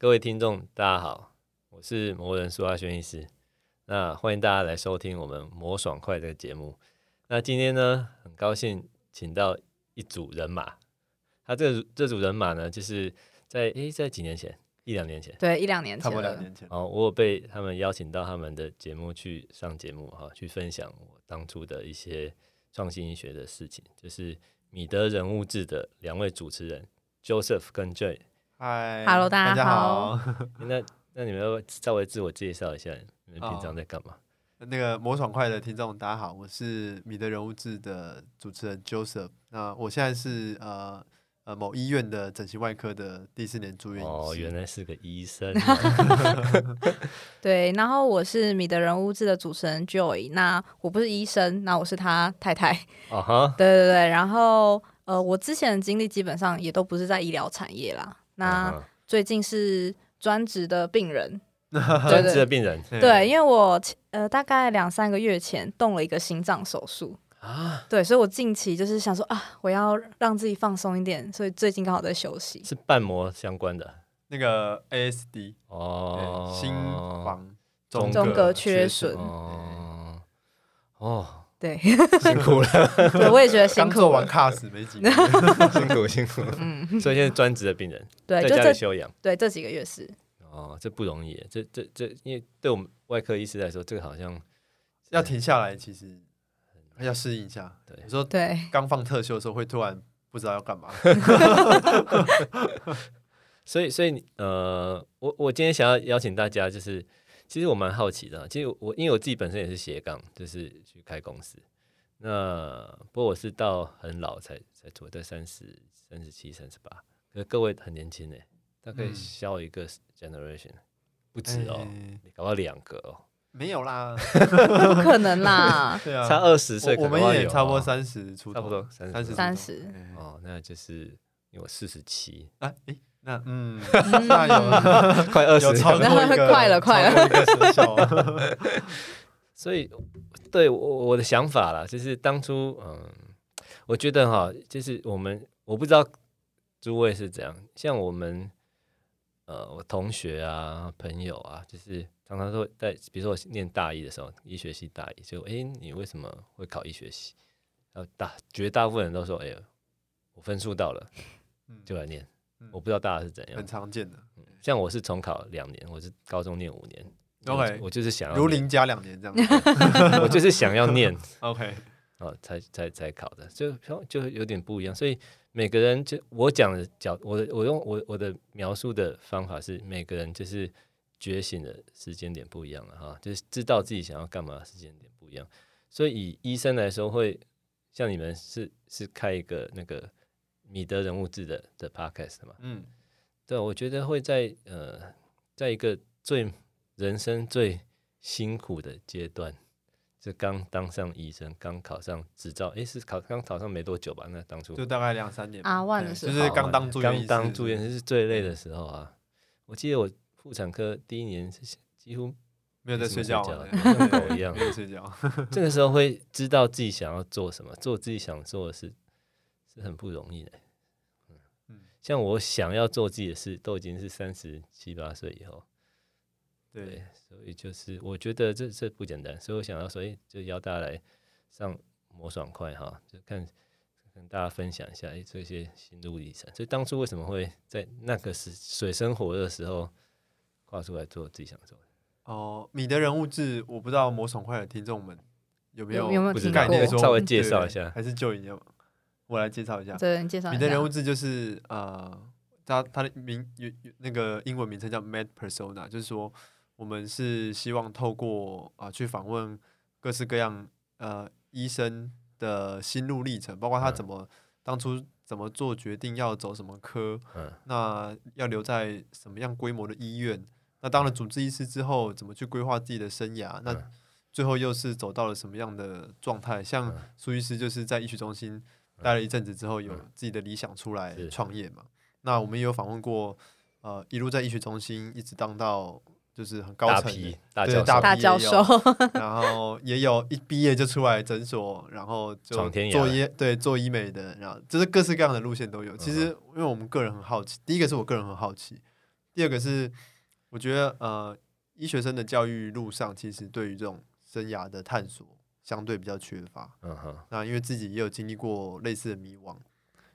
各位听众，大家好，我是魔人苏阿轩医师。那欢迎大家来收听我们魔爽快这个节目。那今天呢，很高兴请到一组人马。他这这组人马呢，就是在诶，在几年前，一两年前，对，一两年前，差不多两年前。哦，我有被他们邀请到他们的节目去上节目哈，去分享我当初的一些创新医学的事情，就是米德人物志的两位主持人 Joseph 跟 Joy。嗨，Hello，大家好。那那你们要稍微自我介绍一下，你们平常在干嘛？Oh, 那个魔爽快的听众，大家好，我是米德人物志的主持人 Joseph。那我现在是呃呃某医院的整形外科的第四年住院医。哦，原来是个医生。对，然后我是米德人物志的主持人 Joy。那我不是医生，那我是他太太。啊哈、uh。对对对，然后呃，我之前的经历基本上也都不是在医疗产业啦。那最近是专职的病人，专职的病人，对，因为我呃大概两三个月前动了一个心脏手术。啊，对，所以我近期就是想说啊，我要让自己放松一点，所以最近刚好在休息。是瓣膜相关的？那个 ASD 哦，心房中隔缺损。哦。哦。对，辛苦了。对，我也觉得辛苦。做完 CAS 没几年，辛苦辛苦。嗯，所以现在专职的病人，对，在家里休养。对，这几个月是。哦，这不容易。这这这，因为对我们外科医师来说，这个好像要停下来，其实要适应一下。对，有时候对刚放特休的时候，会突然不知道要干嘛。所以，所以呃，我我今天想要邀请大家，就是。其实我蛮好奇的，其实我因为我自己本身也是斜杠，就是去开公司。那不过我是到很老才才做，在三十三十七、三十八。可是各位很年轻呢，大概消一个 generation，、嗯、不止哦，搞到两个哦，没有啦，不可能啦，对啊，差二十岁，我们也差不多三十出头，差不多三十三十哦，那就是因为我四十七啊，诶那嗯，那有 快二十，有超过一个，快了，快了。所以，对我我的想法啦，就是当初，嗯，我觉得哈，就是我们，我不知道诸位是怎样，像我们，呃，我同学啊，朋友啊，就是常常说在，比如说我念大一的时候，医学系大一，就哎、欸，你为什么会考医学系？然后大绝大部分人都说，哎、欸，我分数到了，就来念。我不知道大家是怎样，很常见的。像我是重考两年，我是高中念五年。OK，我就是想要如林加两年这样。我就是想要念。OK，哦，才才才考的，就就有点不一样。所以每个人就我讲的角，我的我用我我的描述的方法是，每个人就是觉醒的时间点不一样了哈，就是知道自己想要干嘛的时间点不一样。所以以医生来说，会像你们是是开一个那个。米德人物志的的 podcast 嘛，嗯，对，我觉得会在呃，在一个最人生最辛苦的阶段，就刚当上医生，刚考上执照，诶，是考刚考上没多久吧？那当初就大概两三年啊，万的时候，就是刚当住院，刚当住院是最累的时候啊。我记得我妇产科第一年是几乎没有在睡觉，像狗一样没有睡觉。这个时候会知道自己想要做什么，做自己想做的事。是很不容易的，嗯，像我想要做自己的事，都已经是三十七八岁以后，对，对，所以就是我觉得这这不简单，所以我想要，所以就邀大家来上魔爽快哈，就看跟大家分享一下，哎，这些心路历程。所以当初为什么会在那个时水深火热的时候跨出来做自己想做的？哦，米的人物志，我不知道魔爽快的听众们有没有有没有概念，稍微介绍一下，还是就已经。我来介绍一下，对，介绍一下。米德人物志就是呃，他他的名有那个英文名称叫 Mad Persona，就是说我们是希望透过啊、呃、去访问各式各样呃医生的心路历程，包括他怎么、嗯、当初怎么做决定要走什么科，嗯、那要留在什么样规模的医院，那当了主治医师之后怎么去规划自己的生涯，嗯、那最后又是走到了什么样的状态？像苏医师就是在医学中心。待了一阵子之后，有自己的理想出来创业嘛？那我们也有访问过，呃，一路在医学中心一直当到就是很高层，对，大教授，然后也有一毕业就出来诊所，然后就做医，对，做医美的，然后就是各式各样的路线都有。其实，因为我们个人很好奇，第一个是我个人很好奇，第二个是我觉得呃，医学生的教育路上，其实对于这种生涯的探索相对比较缺乏。嗯哼。那因为自己也有经历过类似的迷惘，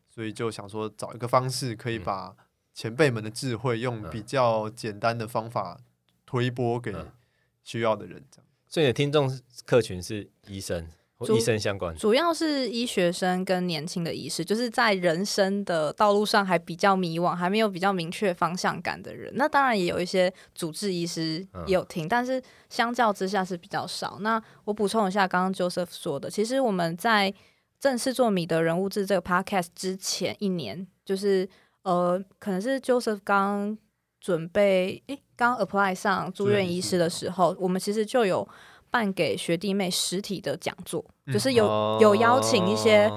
所以就想说找一个方式，可以把前辈们的智慧用比较简单的方法推播给需要的人，这样。所以你的听众客群是医生。医生相关，主要是医学生跟年轻的医师，就是在人生的道路上还比较迷惘，还没有比较明确方向感的人。那当然也有一些主治医师也有听，嗯、但是相较之下是比较少。那我补充一下，刚刚 Joseph 说的，其实我们在正式做米德人物志这个 Podcast 之前一年，就是呃，可能是 Joseph 刚准备诶，刚 apply 上住院医师的时候，我们其实就有。办给学弟妹实体的讲座，嗯、就是有有邀请一些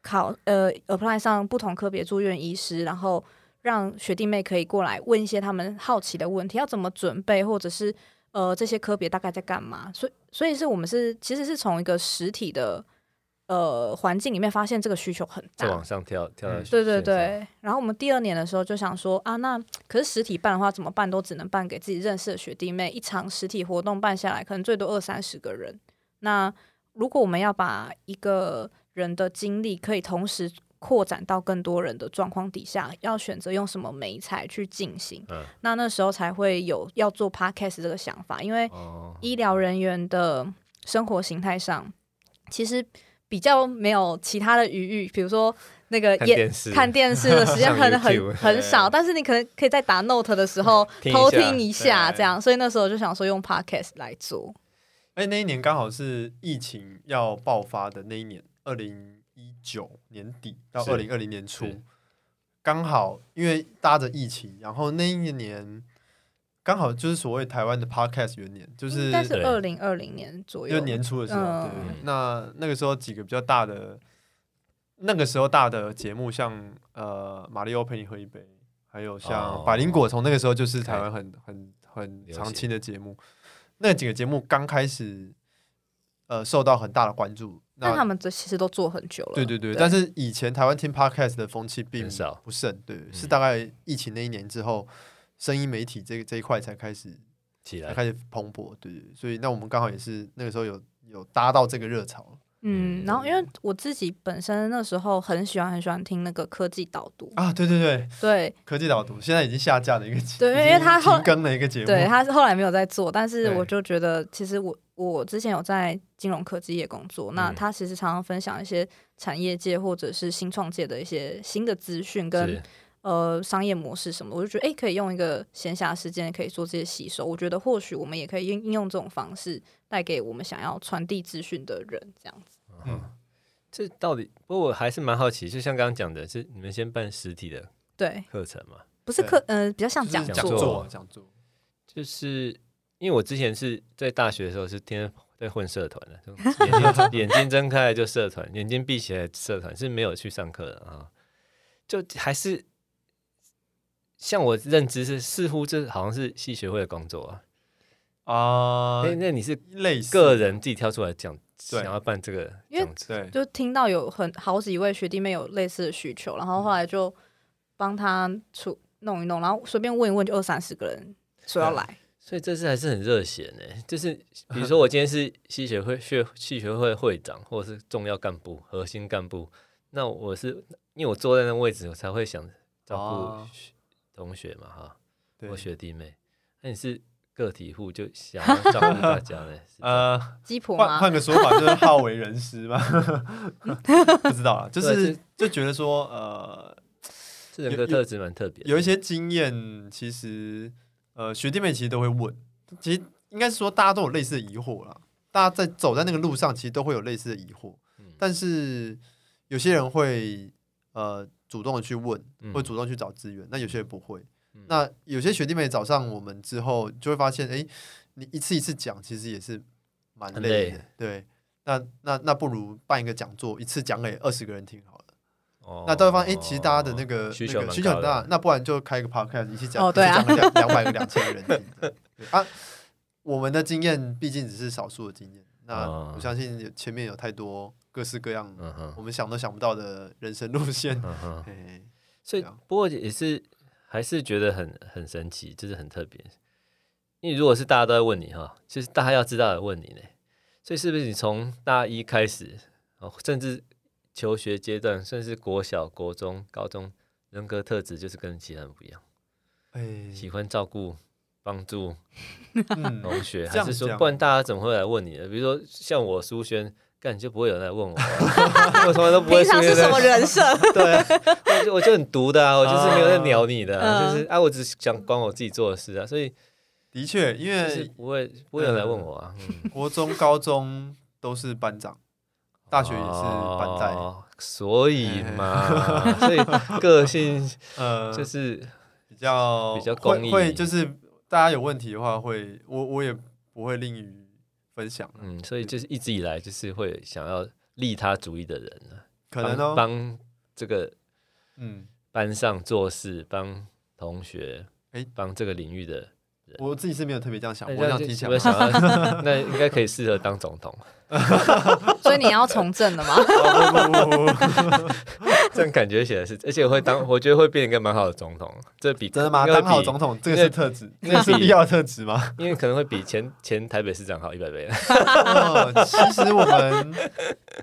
考呃 apply 上不同科别住院医师，然后让学弟妹可以过来问一些他们好奇的问题，要怎么准备，或者是呃这些科别大概在干嘛？所以所以是我们是其实是从一个实体的。呃，环境里面发现这个需求很大，就往上跳跳到、嗯、对对对。然后我们第二年的时候就想说啊，那可是实体办的话怎么办？都只能办给自己认识的学弟妹。一场实体活动办下来，可能最多二三十个人。那如果我们要把一个人的精力可以同时扩展到更多人的状况底下，要选择用什么媒材去进行？嗯、那那时候才会有要做 podcast 这个想法，因为医疗人员的生活形态上，其实。比较没有其他的余裕，比如说那个也看电视的时间 很很很少，但是你可能可以在打 note 的时候 偷听一下，这样。所以那时候就想说用 podcast 来做。哎，那一年刚好是疫情要爆发的那一年，二零一九年底到二零二零年初，刚好因为搭着疫情，然后那一年。刚好就是所谓台湾的 Podcast 元年，就是应该是二零二零年左右，就年初的时候。对，那那个时候几个比较大的，那个时候大的节目，像呃，马里奥陪你喝一杯，还有像百灵果，从那个时候就是台湾很很很常青的节目。那几个节目刚开始，呃，受到很大的关注。那他们这其实都做很久了。对对对，但是以前台湾听 Podcast 的风气并不盛，对，是大概疫情那一年之后。声音媒体这这一块才开始起来，才开始蓬勃，对，对，所以那我们刚好也是那个时候有有搭到这个热潮。嗯，然后因为我自己本身那时候很喜欢很喜欢听那个科技导读啊，对对对。对，科技导读现在已经下架的一个节目，对，因为他后更了一个节目，对，他是后来没有在做，但是我就觉得其实我我之前有在金融科技业工作，那他其实常常分享一些产业界或者是新创界的一些新的资讯跟。呃，商业模式什么，我就觉得哎、欸，可以用一个闲暇时间可以做这些吸收。我觉得或许我们也可以应应用这种方式带给我们想要传递资讯的人，这样子。嗯，这到底？不过我还是蛮好奇，就像刚刚讲的，是你们先办实体的对课程嘛？不是课，呃，比较像讲座，讲座。就是因为我之前是在大学的时候是天天在混社团的，眼睛 眼睛睁开就社团，眼睛闭起来社团，是没有去上课的啊，就还是。像我认知是，似乎这好像是系学会的工作啊。啊、uh，那你是类个人自己挑出来讲，想要办这个这样子，因为就听到有很好几位学弟妹有类似的需求，然后后来就帮他出弄一弄，然后随便问一问，就二三十个人说要来，所以这次还是很热血呢。就是比如说我今天是系学会学系学会会长，或者是重要干部、核心干部，那我是因为我坐在那个位置，我才会想照顾。Uh 同学嘛，哈，我学弟妹，那你是个体户，就想要照顾大家呢？呃，鸡婆换换个说法，就是好为人师嘛。不知道啊，就是就觉得说，呃，这人格特质蛮特别，有一些经验，其实呃，学弟妹其实都会问，其实应该是说大家都有类似的疑惑啦。大家在走在那个路上，其实都会有类似的疑惑，但是有些人会呃。主动的去问，会主动去找资源。嗯、那有些人不会，嗯、那有些学弟妹找上我们之后，就会发现，哎、欸，你一次一次讲，其实也是蛮累的。累对，那那那不如办一个讲座，一次讲给二十个人听好了。哦、那都会发现，哎、欸，其实大家的那个需求需求很大。那不然就开一个 podcast，一起讲，讲两 两百个、两千个人听。对啊，我们的经验毕竟只是少数的经验。那我相信前面有太多。各式各样，我们想都想不到的人生路线，嗯所以不过也是还是觉得很很神奇，就是很特别。因为如果是大家都在问你哈，其实大家要知道的问你呢，所以是不是你从大一开始，哦，甚至求学阶段，甚至国小、国中、高中，人格特质就是跟其他人不一样？哎，喜欢照顾、帮助同学，还是说，不然大家怎么会来问你呢？比如说像我苏轩。根本就不会有人来问我，我从来都不会。平常是什么人设？对，我就我就很毒的啊，我就是没有在鸟你的，就是啊，我只是想管我自己做的事啊，所以的确，因为不会不会有人来问我啊。国中、高中都是班长，大学也是班带，所以嘛，所以个性呃就是比较比较公益，会就是大家有问题的话会，我我也不会吝于。分享，嗯，所以就是一直以来就是会想要利他主义的人呢，可能帮这个嗯。班上做事，帮同学，哎，帮这个领域的人，我自己是没有特别这样想，我想提醒，那应该可以适合当总统。所以你要从政了吗？这样感觉起来是，而且会当，我觉得会变一个蛮好的总统。这比真的吗？当好总统，这个是特质，那是必要的特质吗？因为可能会比前前台北市长好一百倍。其实我们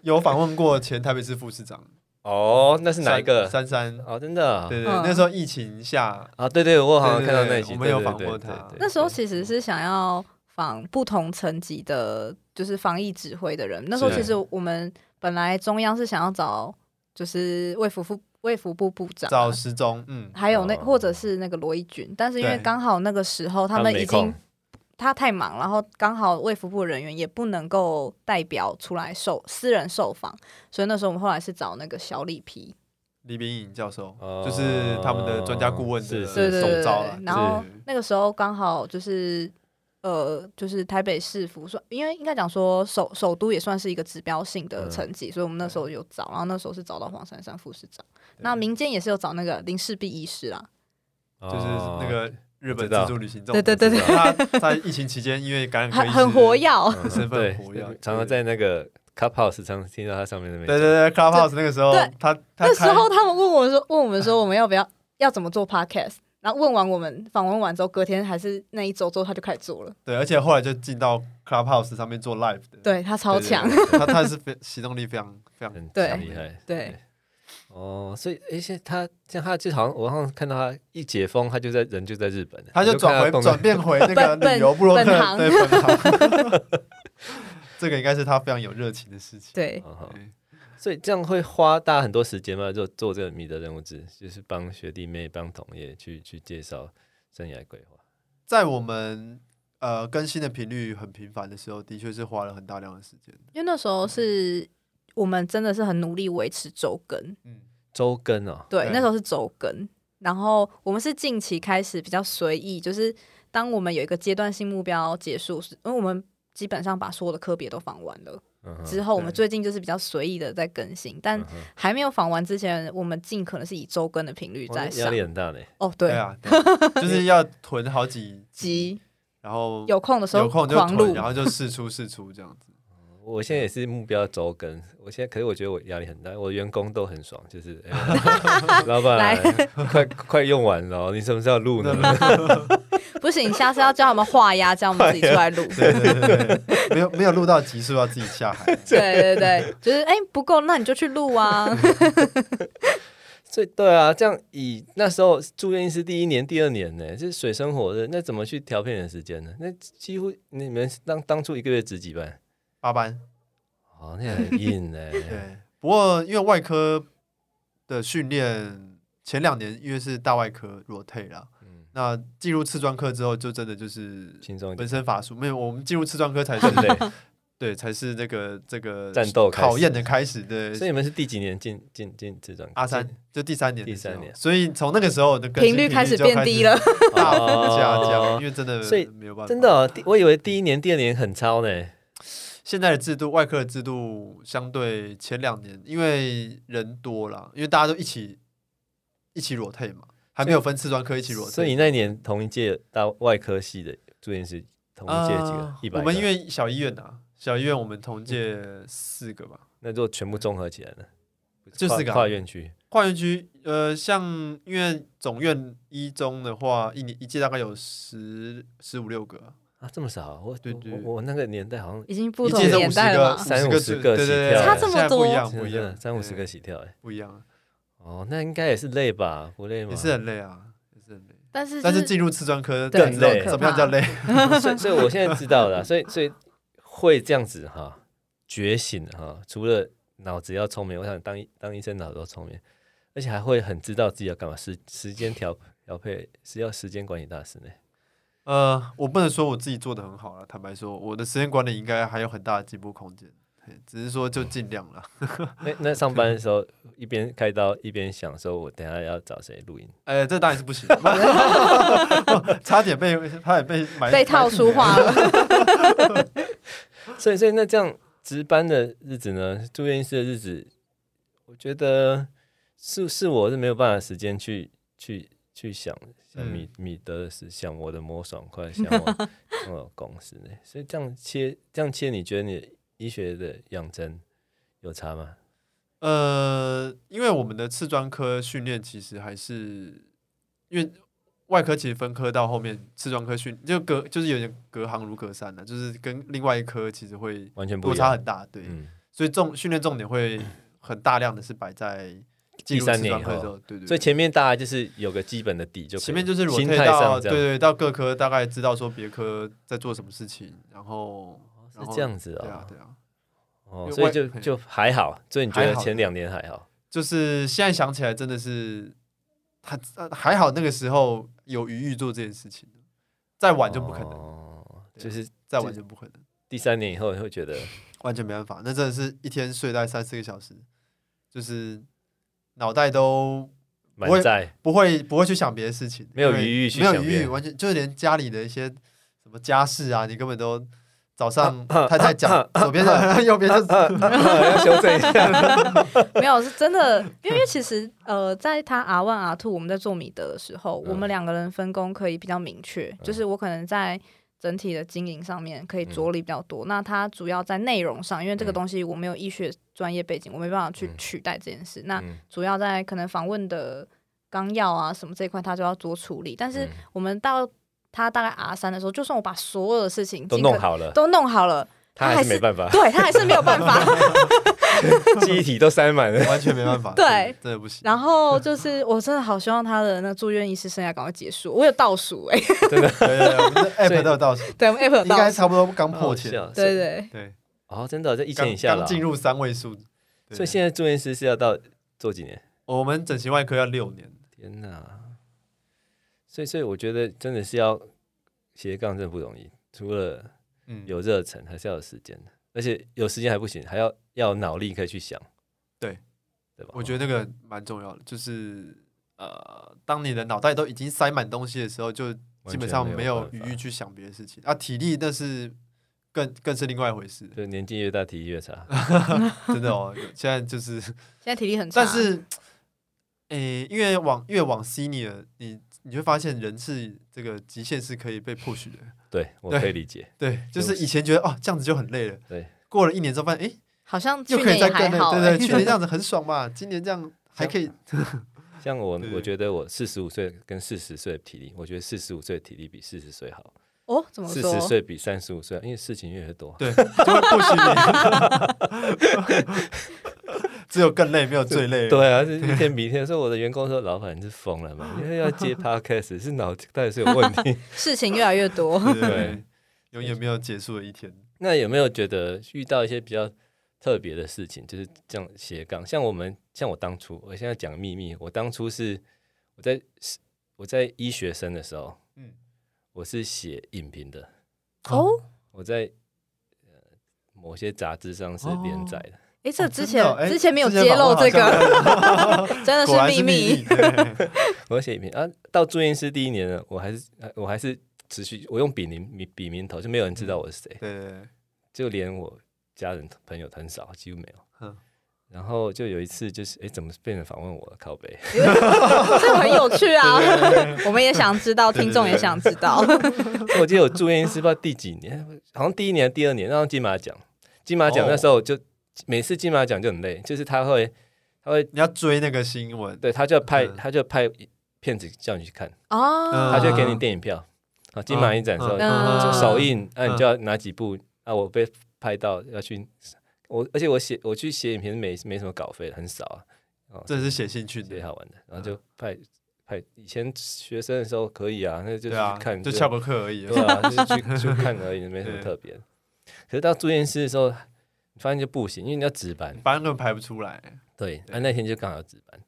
有访问过前台北市副市长。哦，那是哪一个？珊珊。哦，真的。对对，那时候疫情下啊，对对，我好像看到那集，我们有访问他。那时候其实是想要访不同层级的。就是防疫指挥的人，那时候其实我们本来中央是想要找，就是卫福部卫福部部长找时中，嗯，还有那或者是那个罗一军，但是因为刚好那个时候他们已经他太忙，然后刚好卫福部人员也不能够代表出来受私人受访，所以那时候我们后来是找那个小李皮。李秉颖教授，就是他们的专家顾问的对对对，招然后那个时候刚好就是。呃，就是台北市府说，因为应该讲说首首都也算是一个指标性的成绩，嗯、所以我们那时候有找，然后那时候是找到黄珊珊副市长。那民间也是有找那个林世璧医师啦，就是那个日本自助旅行，对对对对，他在疫情期间因为感染很 很活跃，身份活跃，常常在那个 Clubhouse 常常听到他上面那边，对对对 Clubhouse 那个时候，他那时候他们问我说，问我们说我们要不要要怎么做 Podcast。然后问完我们访问完之后，隔天还是那一周之后，他就开始做了。对，而且后来就进到 Clubhouse 上面做 live 的。对，他超强，他他是非行动力非常非常很厉害。对，哦，所以而且他像他就好像我好像看到他一解封，他就在人就在日本，他就转回转变回 那个旅游部落客对本行。这个应该是他非常有热情的事情。对。所以这样会花大家很多时间吗？就做这个米德任务制，就是帮学弟妹、帮同业去去介绍生涯规划。在我们呃更新的频率很频繁的时候，的确是花了很大量的时间。因为那时候是我们真的是很努力维持周更，嗯，周更哦，对，那时候是周更。然后我们是近期开始比较随意，就是当我们有一个阶段性目标结束时，因为我们基本上把所有的科别都放完了。之后，我们最近就是比较随意的在更新，但还没有访完之前，我们尽可能是以周更的频率在上。压力很大嘞。哦，对啊，就是要囤好几集，然后有空的时候有空就囤，然后就试出试出这样子。我现在也是目标周更，我现在可是我觉得我压力很大，我员工都很爽，就是 老板快快用完了，你什么时候录呢？不行，下次要叫他们画押，叫我们自己出来录。对对对，没有没有录到集数，要自己下海。对对对，就是哎、欸、不够，那你就去录啊。所以对啊，这样以那时候住院医师第一年、第二年呢，就是水深火热，那怎么去调配的时间呢？那几乎你们当当初一个月值几班？八班。哦，那很硬呢。对，不过因为外科的训练前两年因为是大外科 rotate 了。那进入次专科之后，就真的就是轻松本身法术没有。我们进入次专科才是对，对，才是那个这个战斗考验的开始。对，所以你们是第几年进进进次专？阿三就第三年，第三年。所以从那个时候的频率开始变低了，大幅下降。因为真的，所以没有办法。真的，我以为第一年、第二年很超呢。现在的制度，外科的制度相对前两年，因为人多了，因为大家都一起一起 rotate 嘛。还没有分次专科一起裸退，所以你那年同一届到外科系的住院是同一届几个？一百。我们因为小医院呐，小医院我们同届四个吧。那就全部综合起来呢？就四个跨院区，跨院区呃，像因为总院一中的话，一年一届大概有十十五六个啊，这么少？我对对，我那个年代好像已经不同年代了，三五十个起跳，差这么多，不一样，不一样，三五十个起跳，哎，不一样。哦，那应该也是累吧？不累吗？也是很累啊，也是很累。但是但是进入次专科更累，怎么样叫累？所以所以我现在知道了，所以所以会这样子哈，觉醒哈，除了脑子要聪明，我想当当医生脑子要聪明。而且还会很知道自己要干嘛，时时间调调配是要时间管理大师呢。呃，我不能说我自己做的很好了，坦白说，我的时间管理应该还有很大的进步空间。只是说就尽量了。那那上班的时候一边开刀一边想说，我等下要找谁录音？哎、欸，这当然是不行，差点被差点被买被套出话了。所以所以那这样值班的日子呢？住院医师的日子，我觉得。是是，我是没有办法时间去去去想像米米德的事，想我的魔爽快，像我 我公司呢。所以这样切这样切，你觉得你医学的养成有差吗？呃，因为我们的次专科训练其实还是因为外科其实分科到后面，次专科训就隔就是有点隔行如隔山的，就是跟另外一科其实会完全落差很大。对，嗯、所以重训练重点会很大量的是摆在。第三年以后，对对，所以前面大概就是有个基本的底，就前面就是心态上，对对，到各科大概知道说别科在做什么事情，然后是这样子啊，对啊对啊，哦，所以就就还好，所以你觉得前两年还好？就是现在想起来真的是他还好，那个时候有余裕做这件事情，再晚就不可能，就是再晚就不可能。第三年以后你会觉得完全没办法，那真的是一天睡大概三四个小时，就是。脑袋都不会在不会不会去想别的事情，没有余裕，没有余裕，完全就是连家里的一些什么家事啊，你根本都早上 他在讲 左边的 右边的，要修正一下。没有是真的，因为其实呃，在他 R one R two 我们在做米德的时候，我们两个人分工可以比较明确，就是我可能在。整体的经营上面可以着力比较多，嗯、那它主要在内容上，因为这个东西我没有医学专业背景，嗯、我没办法去取代这件事。嗯、那主要在可能访问的纲要啊什么这一块，它就要做处理。但是我们到它大概 R 三的时候，就算我把所有的事情都弄好了，都弄好了。他还是没办法，对他还是没有办法，记忆体都塞满了，完全没办法，对，真的不行。然后就是，我真的好希望他的那住院医师生涯赶快结束。我有倒数哎，真的，对对 app 都有倒数，对，我们 app 有倒数，应该差不多刚破千，对对对。哦，真的，这一千以下了，进入三位数。所以现在住院医师是要到做几年？我们整形外科要六年。天哪！所以，所以我觉得真的是要斜杠，真的不容易。除了嗯，有热忱，还是要有时间的，而且有时间还不行，还要要有脑力可以去想，对，对吧？我觉得那个蛮重要的，就是呃，当你的脑袋都已经塞满东西的时候，就基本上没有余裕去想别的事情啊。体力那是更更是另外一回事，对年纪越大，体力越差，真的哦。现在就是现在体力很差，但是，诶、欸，因为往越往 senior，你。你会发现人是这个极限是可以被 push 的，对，我可以理解，对，就是以前觉得哦这样子就很累了，对，过了一年之后发现哎，好像就可以再更累，对对，去年这样子很爽嘛，今年这样还可以。像我，我觉得我四十五岁跟四十岁的体力，我觉得四十五岁的体力比四十岁好。哦，怎么？四十岁比三十五岁，因为事情越来越多，对，就会 push 你。只有更累，没有最累。对啊，是一天比一天。所以我的员工说：“老板，你是疯了吗？因为要接 podcast，是脑袋是有问题，事情越来越多，对，永远没有结束的一天。”那有没有觉得遇到一些比较特别的事情？就是这样斜杠，像我们，像我当初，我现在讲秘密，我当初是我在我在医学生的时候，嗯，我是写影评的哦，我在某些杂志上是连载的。哎，这之前之前没有揭露这个，真的是秘密。我写一篇啊，到住院医师第一年呢，我还是我还是持续我用笔名笔笔名头，就没有人知道我是谁。对对，就连我家人朋友很少，几乎没有。然后就有一次，就是哎，怎么变成访问我了？靠北，这很有趣啊！我们也想知道，听众也想知道。我记得我住院医师不知道第几年，好像第一年、第二年，让金马奖，金马奖那时候就。每次金马奖就很累，就是他会他会你要追那个新闻，对，他就派嗯。他就派片子叫你去看，哦，他就会给你电影票啊，金马影展的时候嗯。就首映，那、嗯你就要拿几部啊？我被拍到要去，我而且我写我去写影片没没什么稿费，很少啊，哦，这是写兴趣的，写好玩的，然后就派派以前学生的时候可以啊，那就去看，，就翘个课而已。对啊，就是去 去看而已，没什么特别。可是到住院室的时候，你发现就不行，因为你要值班，班根本排不出来。对，啊那天就刚好值班，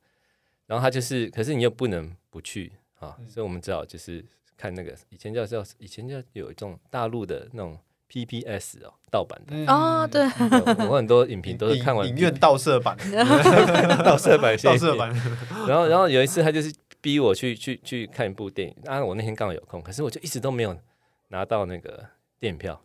然后他就是，可是你又不能不去啊，嗯。所以我们只好就是看那个以前叫叫以前叫有一种大陆的那种 PPS 哦，盗版的，哦，对，我很多影评都是看完影院盗摄版，盗摄版，盗摄版，然后然后有一次他就是逼我去去去看一部电影，啊，我那天刚好有空，可是我就一直都没有拿到那个电影票，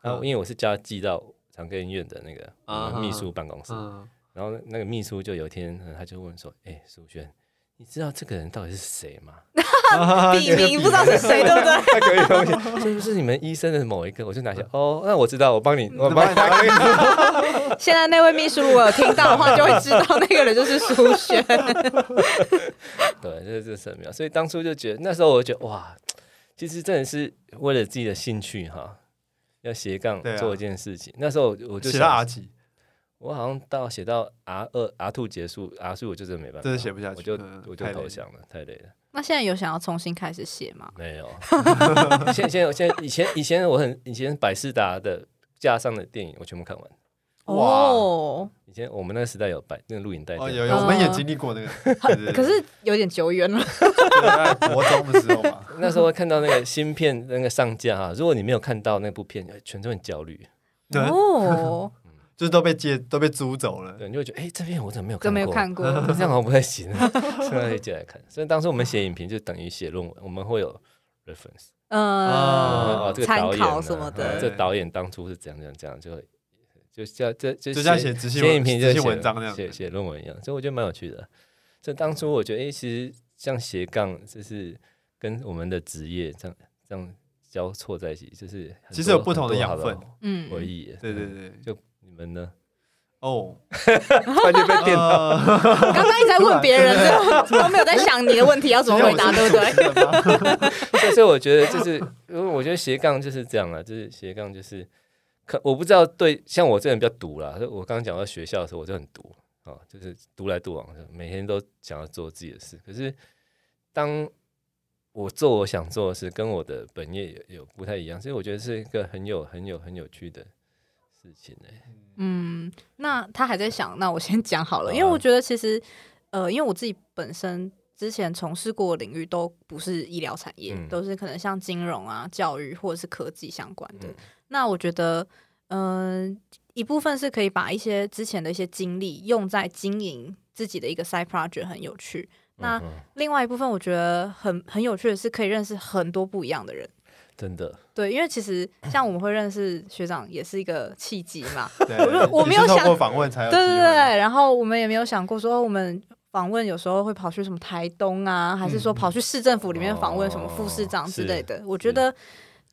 然后因为我是叫他寄到长庚医院的那个我们秘书办公室。嗯，然后那个秘书就有一天，嗯他就问说：“哎、苏轩，你知道这个人到底是谁吗？笔名不知道是谁，对不对？他可以东西，是不是你们医生的某一个？”我就拿下，哦，那我知道，我帮你，我帮你拿。现在那位秘书如果有听到的话，就会知道那个人就是苏轩。对，这这是神妙。所以当初就觉得，那时候我就觉得，哇，其实真的是为了自己的兴趣哈，要斜杠做一件事情。那时候我就写到 R 几，我好像到写到 R 二 R two 结束，R 数我就真的没办法，真的写不下去我就嗯我就投降了，太累了。那现在有想要重新开始写吗？没有，现现现以前以前我很以前百事达的架上的电影我全部看完。哇哦，以前我们那个时代有摆那个录影带哦，有有，我们也经历过那个，可是有点久远了。国中的时候吧，那时候看到那个新片那个上架哈，如果你没有看到那部片，全都很焦虑。对，哦，就是都被借都被租走了，对，你就会觉得哎，这片我怎么没有看过？都没有看过。这样好像不太行，现在可以借来看。所以当时我们写影评就等于写论文，我们会有 reference，嗯哦，这个导演什么的。这导演当初是怎样怎样怎样，就会就叫这就就像写写影评写文章那样写写论文一样，所以我觉得蛮有趣的。所以当初我觉得，哎，其实像斜杠，就是跟我们的职业这样这样交错在一起，就是其实有不同的养分嗯，回忆耶。对对对，就你们呢？哦，突然就被电到，呃 刚刚一直在问别人 的，都没有在想你的问题要怎么回答，对不对？所以所以我觉得就是，因为我觉得斜杠就是这样啊，就是斜杠就是，可我不知道对，像我这人比较毒啦，我刚刚讲到学校的时候，我就很毒啊，就是独来独往，每天都想要做自己的事。可是当我做我想做的事，跟我的本业有有不太一样，所以我觉得是一个很有很有很有趣的事情呢、嗯，那他还在想，那我先讲好了，啊因为我觉得其实，呃，因为我自己本身之前从事过的领域都不是医疗产业，嗯都是可能像金融啊、教育或者是科技相关的。嗯那我觉得，嗯、一部分是可以把一些之前的一些经历用在经营自己的一个 side project，很有趣。那另外一部分，我觉得很很有趣的是，可以认识很多不一样的人。真的，对，因为其实像我们会认识学长，也是一个契机嘛。对我我没有想过访问才有对对对，然后我们也没有想过说，我们访问有时候会跑去什么台东啊，还是说跑去市政府里面访问什么副市长之类的。我觉得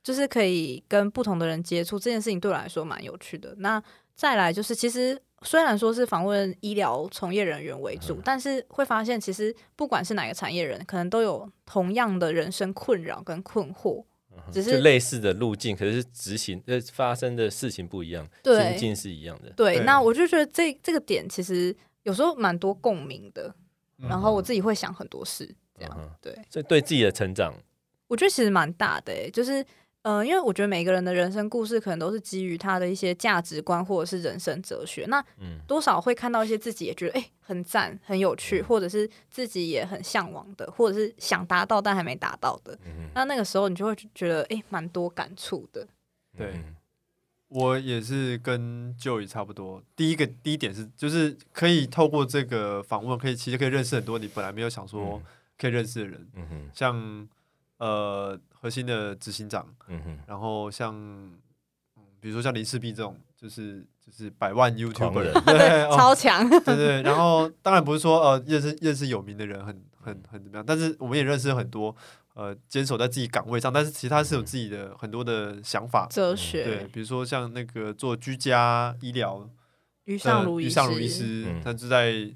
就是可以跟不同的人接触，这件事情对我来说蛮有趣的。那再来就是，其实虽然说是访问医疗从业人员为主，但是会发现其实不管是哪个产业人，可能都有同样的人生困扰跟困惑。只是类似的路径，可是执行呃发生的事情不一样，对心境是一样的。对，对那我就觉得这这个点其实有时候蛮多共鸣的，嗯然后我自己会想很多事，这样嗯对，所以对自己的成长，我觉得其实蛮大的诶，就是呃，因为我觉得每个人的人生故事可能都是基于他的一些价值观或者是人生哲学，那嗯，多少会看到一些自己也觉得哎、很赞很有趣，或者是自己也很向往的，或者是想达到但还没达到的，嗯。那那个时候你就会觉得哎蛮多感触的，对嗯我也是跟 Joey 差不多。第一个第一点是，就是可以透过这个访问，可以其实可以认识很多你本来没有想说可以认识的人，嗯哼，像呃核心的执行长，嗯哼，然后像嗯比如说像林世璧这种，就是就是百万 YouTuber，人。对，哦超强，对对，然后当然不是说呃认识认识有名的人很很很怎么样，但是我们也认识很多呃坚守在自己岗位上，但是其实他是有自己的很多的想法，哲学对，，比如说像那个做居家医疗于的尚如医于尚如医师，他就在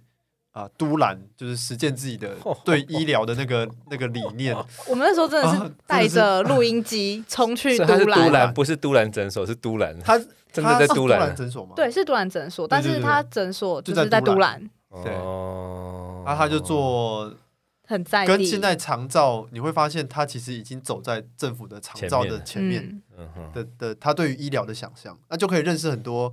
啊，都兰就是实践自己的 对医疗的那个那个理念。我们那时候真的是带着录音机 冲去都兰，不是都兰诊所，是都兰。他真的在都兰诊所吗？对，是都兰诊所，但是他诊所就是在都兰。对，然后他就做很在跟现在长照，你会发现他其实已经走在政府的长照的前面的的，他对于医疗的想象，那就可以认识很多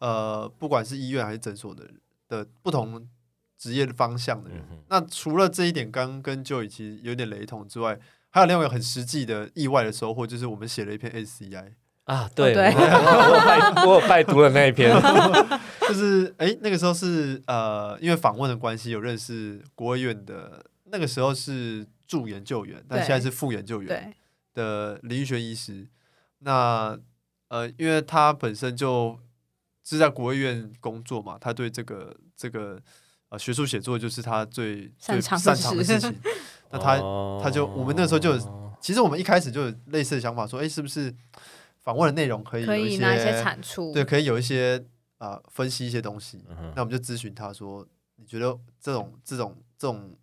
呃，不管是医院还是诊所的的不同。职业的方向的人，嗯、那除了这一点，刚跟 Joey 其实有点雷同之外，还有另外一个很实际的意外的收获，就是我们写了一篇 SCI 啊，对，我我拜读了那一篇，就是哎、欸，那个时候是呃，因为访问的关系，有认识国务院的，那个时候是助研究员，但现在是副研究员的林玉轩医师。那呃，因为他本身就是在国务院工作嘛，他对这个这个。学术写作就是他最最擅长的事情。那他他就我们那时候就其实我们一开始就有类似的想法，说，哎，是不是访问的内容可以有一些产出？对，可以有一些啊分析一些东西。那我们就咨询他说，你觉得这种这种这种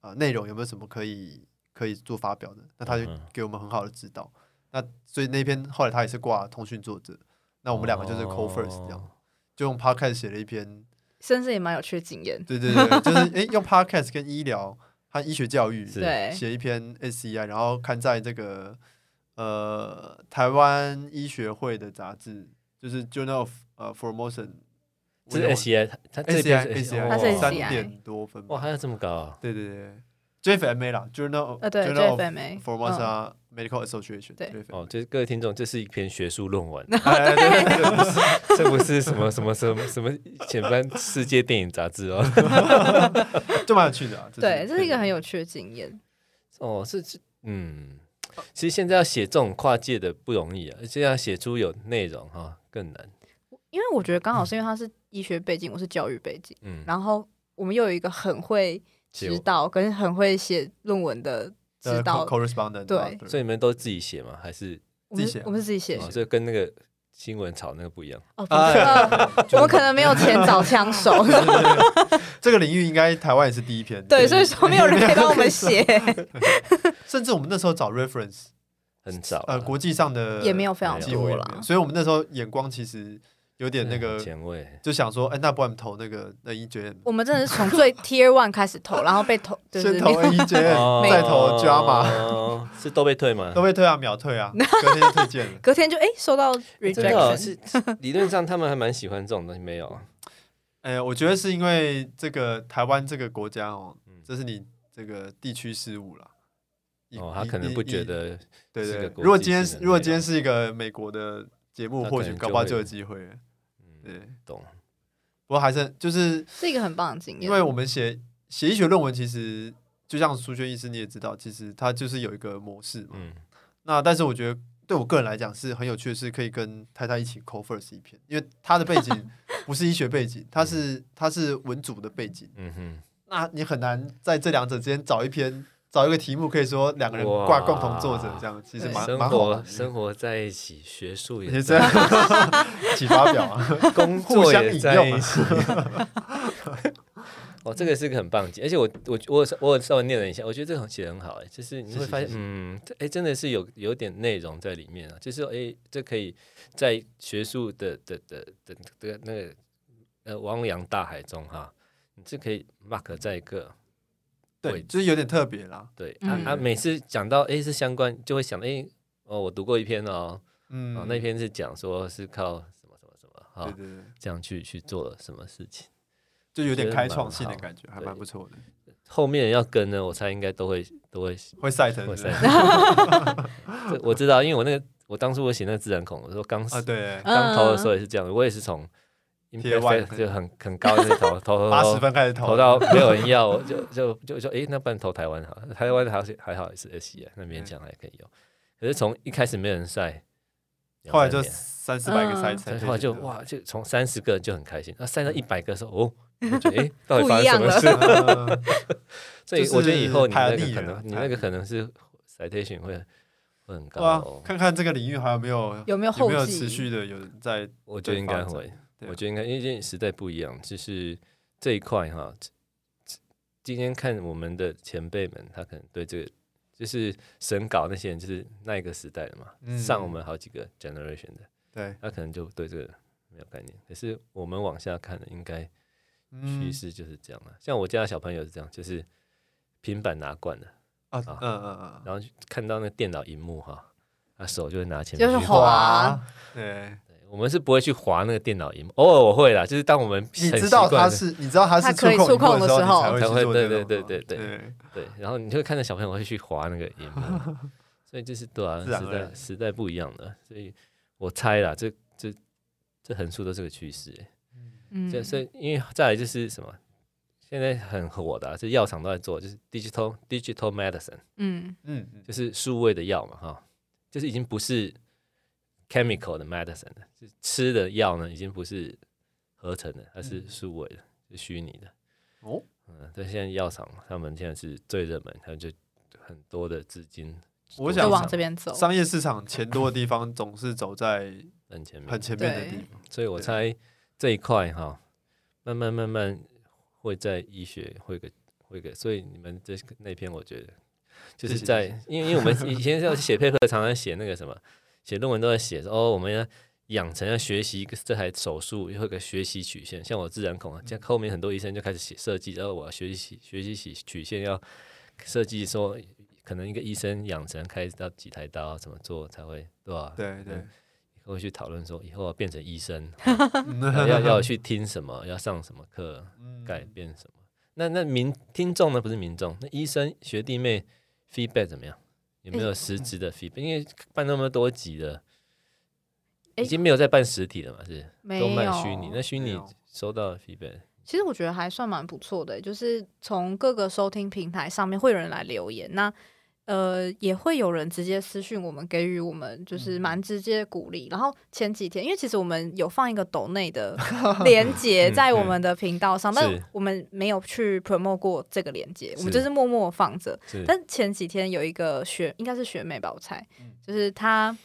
啊内容有没有什么可以可以做发表的？那他就给我们很好的指导。那所以那篇后来他也是挂通讯作者。那我们两个就是 co first 这样，就用 podcast 写了一篇。甚至也蛮有趣的经验，对对对，就是哎、欸，用 podcast 跟医疗和医学教育写一篇 SCI，然后看在这个呃台湾医学会的杂志，就是 Journal of 呃 Formosan，这是 SCI，它 SCI SCI 三点多分，哇，还要这么高啊？对对对。JFMA 啦，Journal 呃对 JFMA Formosa Medical Association 对。哦，就是各位听众，这是一篇学术论文，对，这不是什么什么什么什么前班世界电影杂志哦，就蛮有趣的啊，对，这是一个很有趣的经验。哦，是是，嗯，其实现在要写这种跨界的不容易啊，而且要写出有内容哈更难。因为我觉得刚好是因为他是医学背景，我是教育背景，嗯，然后我们又有一个很会。指导跟很会写论文的指导，correspondent 对，所以你们都自己写吗？还是自己写？我们是自己写，所以跟那个新闻炒那个不一样。哦，我可能没有钱找枪手。这个领域应该台湾也是第一篇。对，所以说没有人可以帮我们写。甚至我们那时候找 reference 很早，呃，国际上的也没有非常多了。所以我们那时候眼光其实。有点那个前卫，就想说，哎，那不然投那个那 EJM。我们真的是从最 Tier One 开始投，然后被投，先投 EJM，再投 JAMA，是都被退吗？都被退啊，秒退啊，隔天就退件了。隔天就哎，收到 rejection。是理论上他们还蛮喜欢这种东西，没有？哎，我觉得是因为这个台湾这个国家哦，这是你这个地区事务了。哦，他可能不觉得。对对，如果今天如果今天是一个美国的。节目或许搞不好就有机会，对，懂。不过还是就是是一个很棒的经验，因为我们写写医学论文，其实就像苏轩医师你也知道，其实它就是有一个模式嘛。嗯。那但是我觉得对我个人来讲是很有趣的是，可以跟太太一起 co first 一篇，因为他的背景不是医学背景，他是他是文组的背景。嗯哼。那你很难在这两者之间找一篇。找一个题目，可以说两个人挂共同作者，这样其实蛮蛮好的。生活在一起，学术也一起 发表啊，工作也在一起。哦，这个是个很棒的，而且我我我我稍微念了一下，我觉得这个写得很好哎，就是你会发现，嗯，哎，真的是有有点内容在里面啊，就是哎，这可以在学术的的的的的那个呃汪洋大海中哈，你这可以 mark 在一个。对，就是有点特别啦。对，他他每次讲到哎是相关，就会想哎哦，我读过一篇哦，嗯，那篇是讲说是靠什么什么什么哈，对对对，这样去去做了什么事情，就有点开创性的感觉，还蛮不错的。后面要跟呢，我猜应该都会都会会赛腾，会赛腾。我知道，因为我那个我当初我写那个自然孔，我说刚对刚投的时候也是这样，我也是从。贴外就很 很高，就投投八十分开始投，投到没有人要，就就就说，哎，那不然投台湾好，台湾还是还好也是 SCI，那勉强还可以有。可是从一开始没人晒，后来就三四百个赛，后来就哇，就从三十个就很开心，那赛到一百个的时候，哦，我觉得哎，到底发生什么事？所以我觉得以后你那个可能，你那个可能是 citation 会会很高。看看这个领域还有没有有没有后续持续的有在，我觉得应该会。我觉得应该因为时代不一样，就是这一块哈，今天看我们的前辈们，他可能对这个就是审稿那些人，就是那一个时代的嘛，嗯、上我们好几个 generation 的，对，他可能就对这个没有概念。可是我们往下看的，应该趋势就是这样了。嗯、像我家的小朋友是这样，就是平板拿惯了啊，嗯嗯嗯，然后看到那电脑荧幕哈，他手就会拿前面就是滑，对。我们是不会去划那个电脑萤幕，偶尔我会啦，就是当我们你知道它是，你知道它是可以触控的时候，才会对对对对对对，然后你就会看到小朋友会去划那个萤幕，所以就是对啊，时代时代不一样的，所以我猜啦，这这这横竖都是个趋势，嗯，这所以因为再来就是什么，现在很火的，这药厂都在做，就是 digital digital medicine，嗯嗯，就是数位的药嘛，哈，就是已经不是。Chemical 的 medicine 是吃的药呢，已经不是合成的，它是数位的，嗯、是虚拟的。哦，嗯，但现在药厂他们现在是最热门，他们就很多的资金，我想往这边走。商业市场钱多的地方，总是走在很前面、很前面的地方。所以我猜这一块哈，慢慢慢慢会在医学会个会个，所以你们这那篇我觉得就是在，因为因为我们以前要写 paper，常常写那个什么。写论文都在写说哦，我们要养成要学习这台手术有一个学习曲线，像我自然孔啊，像后面很多医生就开始写设计，然后我要学习学习曲曲线要设计说，可能一个医生养成开到几台刀怎么做才会对吧？对对，以后去讨论说以后要变成医生 要要去听什么，要上什么课，改变什么？那那民听众呢？不是民众，那医生学弟妹 feedback 怎么样？有没有实质的 feedback？因为办那么多集了，已经没有在办实体了嘛？是都卖虚拟？那虚拟收到 feedback，其实我觉得还算蛮不错的。就是从各个收听平台上面会有人来留言，那呃也会有人直接私讯我们，给予我们就是蛮直接的鼓励。然后前几天，因为其实我们有放一个抖内的 连接在我们的频道上，但我们没有去 promote 过这个连接，我们就是默默放着。但前几天有一个学，应该是学妹吧，我猜，就是她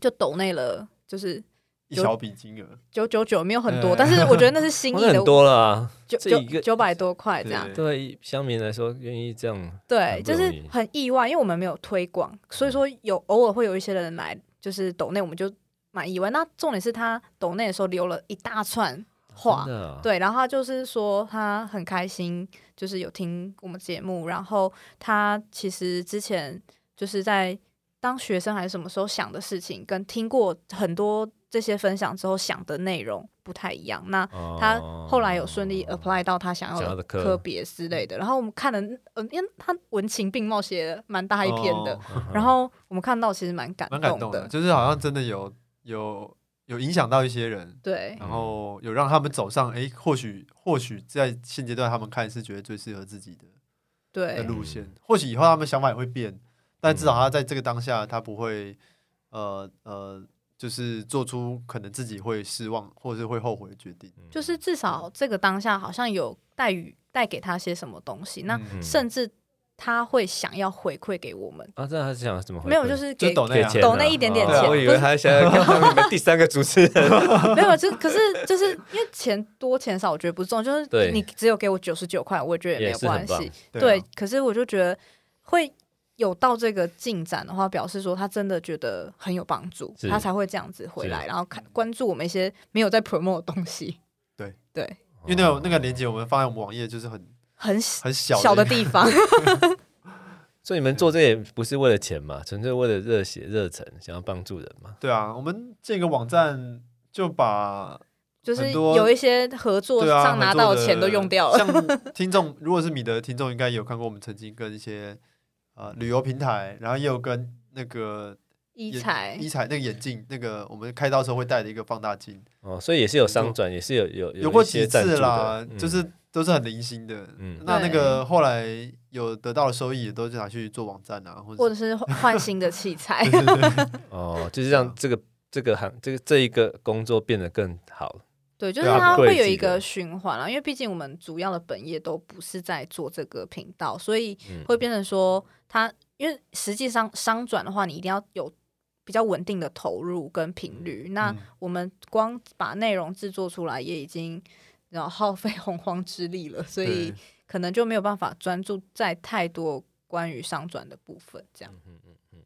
就抖内了，就是一小笔金额，九九九没有很多，但是我觉得那是心意的，很多了，九九九百多块这样。对乡民来说，愿意这样，对，就是很意外，因为我们没有推广，所以说有偶尔会有一些人来，就是抖内，我们就蛮意外。那重点是他抖内的时候留了一大串话，对，然后他就是说他很开心，就是有听我们节目，然后他其实之前就是在当学生还是什么时候想的事情，跟听过很多。这些分享之后想的内容不太一样，那他后来有顺利 apply 到他想要的科别之类的。然后我们看了，嗯，因为他文情并茂写了蛮大一篇的，然后我们看到其实蛮感动的，蛮感动的，就是好像真的有有有影响到一些人，对，然后有让他们走上，哎，或许或许在现阶段他们看是觉得最适合自己的对的路线，或许以后他们想法也会变，但至少他在这个当下他不会，呃呃。就是做出可能自己会失望或者是会后悔的决定，就是至少这个当下好像有带予带给他些什么东西，那甚至他会想要回馈给我们啊？这他是想怎么回？没有，就是给抖抖那一点点钱。我以为他想要当你们第三个主持人，没有，就可是就是因为钱多钱少，我觉得不重要，就是你只有给我九十九块，我也觉得也没有关系。对，可是我就觉得会。有到这个进展的话，表示说他真的觉得很有帮助，他才会这样子回来，然后看关注我们一些没有在 promote 的东西。对对，因为那个那个链接我们放在我们网页，就是很很很小小的地方。所以你们做这也不是为了钱嘛，纯粹为了热血热忱，想要帮助人嘛。对啊，我们这个网站就把就是有一些合作上拿到的钱都用掉了。像听众，如果是米德听众，应该有看过我们曾经跟一些。呃，旅游平台，然后也有跟那个医材医材那个眼镜，那个我们开刀时候会带的一个放大镜哦，所以也是有商转，也是有有有过几次啦，就是都是很零星的。嗯，那那个后来有得到的收益，也都是拿去做网站啊，或者或者是换新的器材。哦，就是让这个这个行这个这一个工作变得更好。对，就是它会有一个循环啊，因为毕竟我们主要的本业都不是在做这个频道，所以会变成说它，因为实际上商转的话，你一定要有比较稳定的投入跟频率。那我们光把内容制作出来，也已经然后耗费 洪荒之力了，所以可能就没有办法专注在太多关于商转的部分。这样，嗯嗯嗯。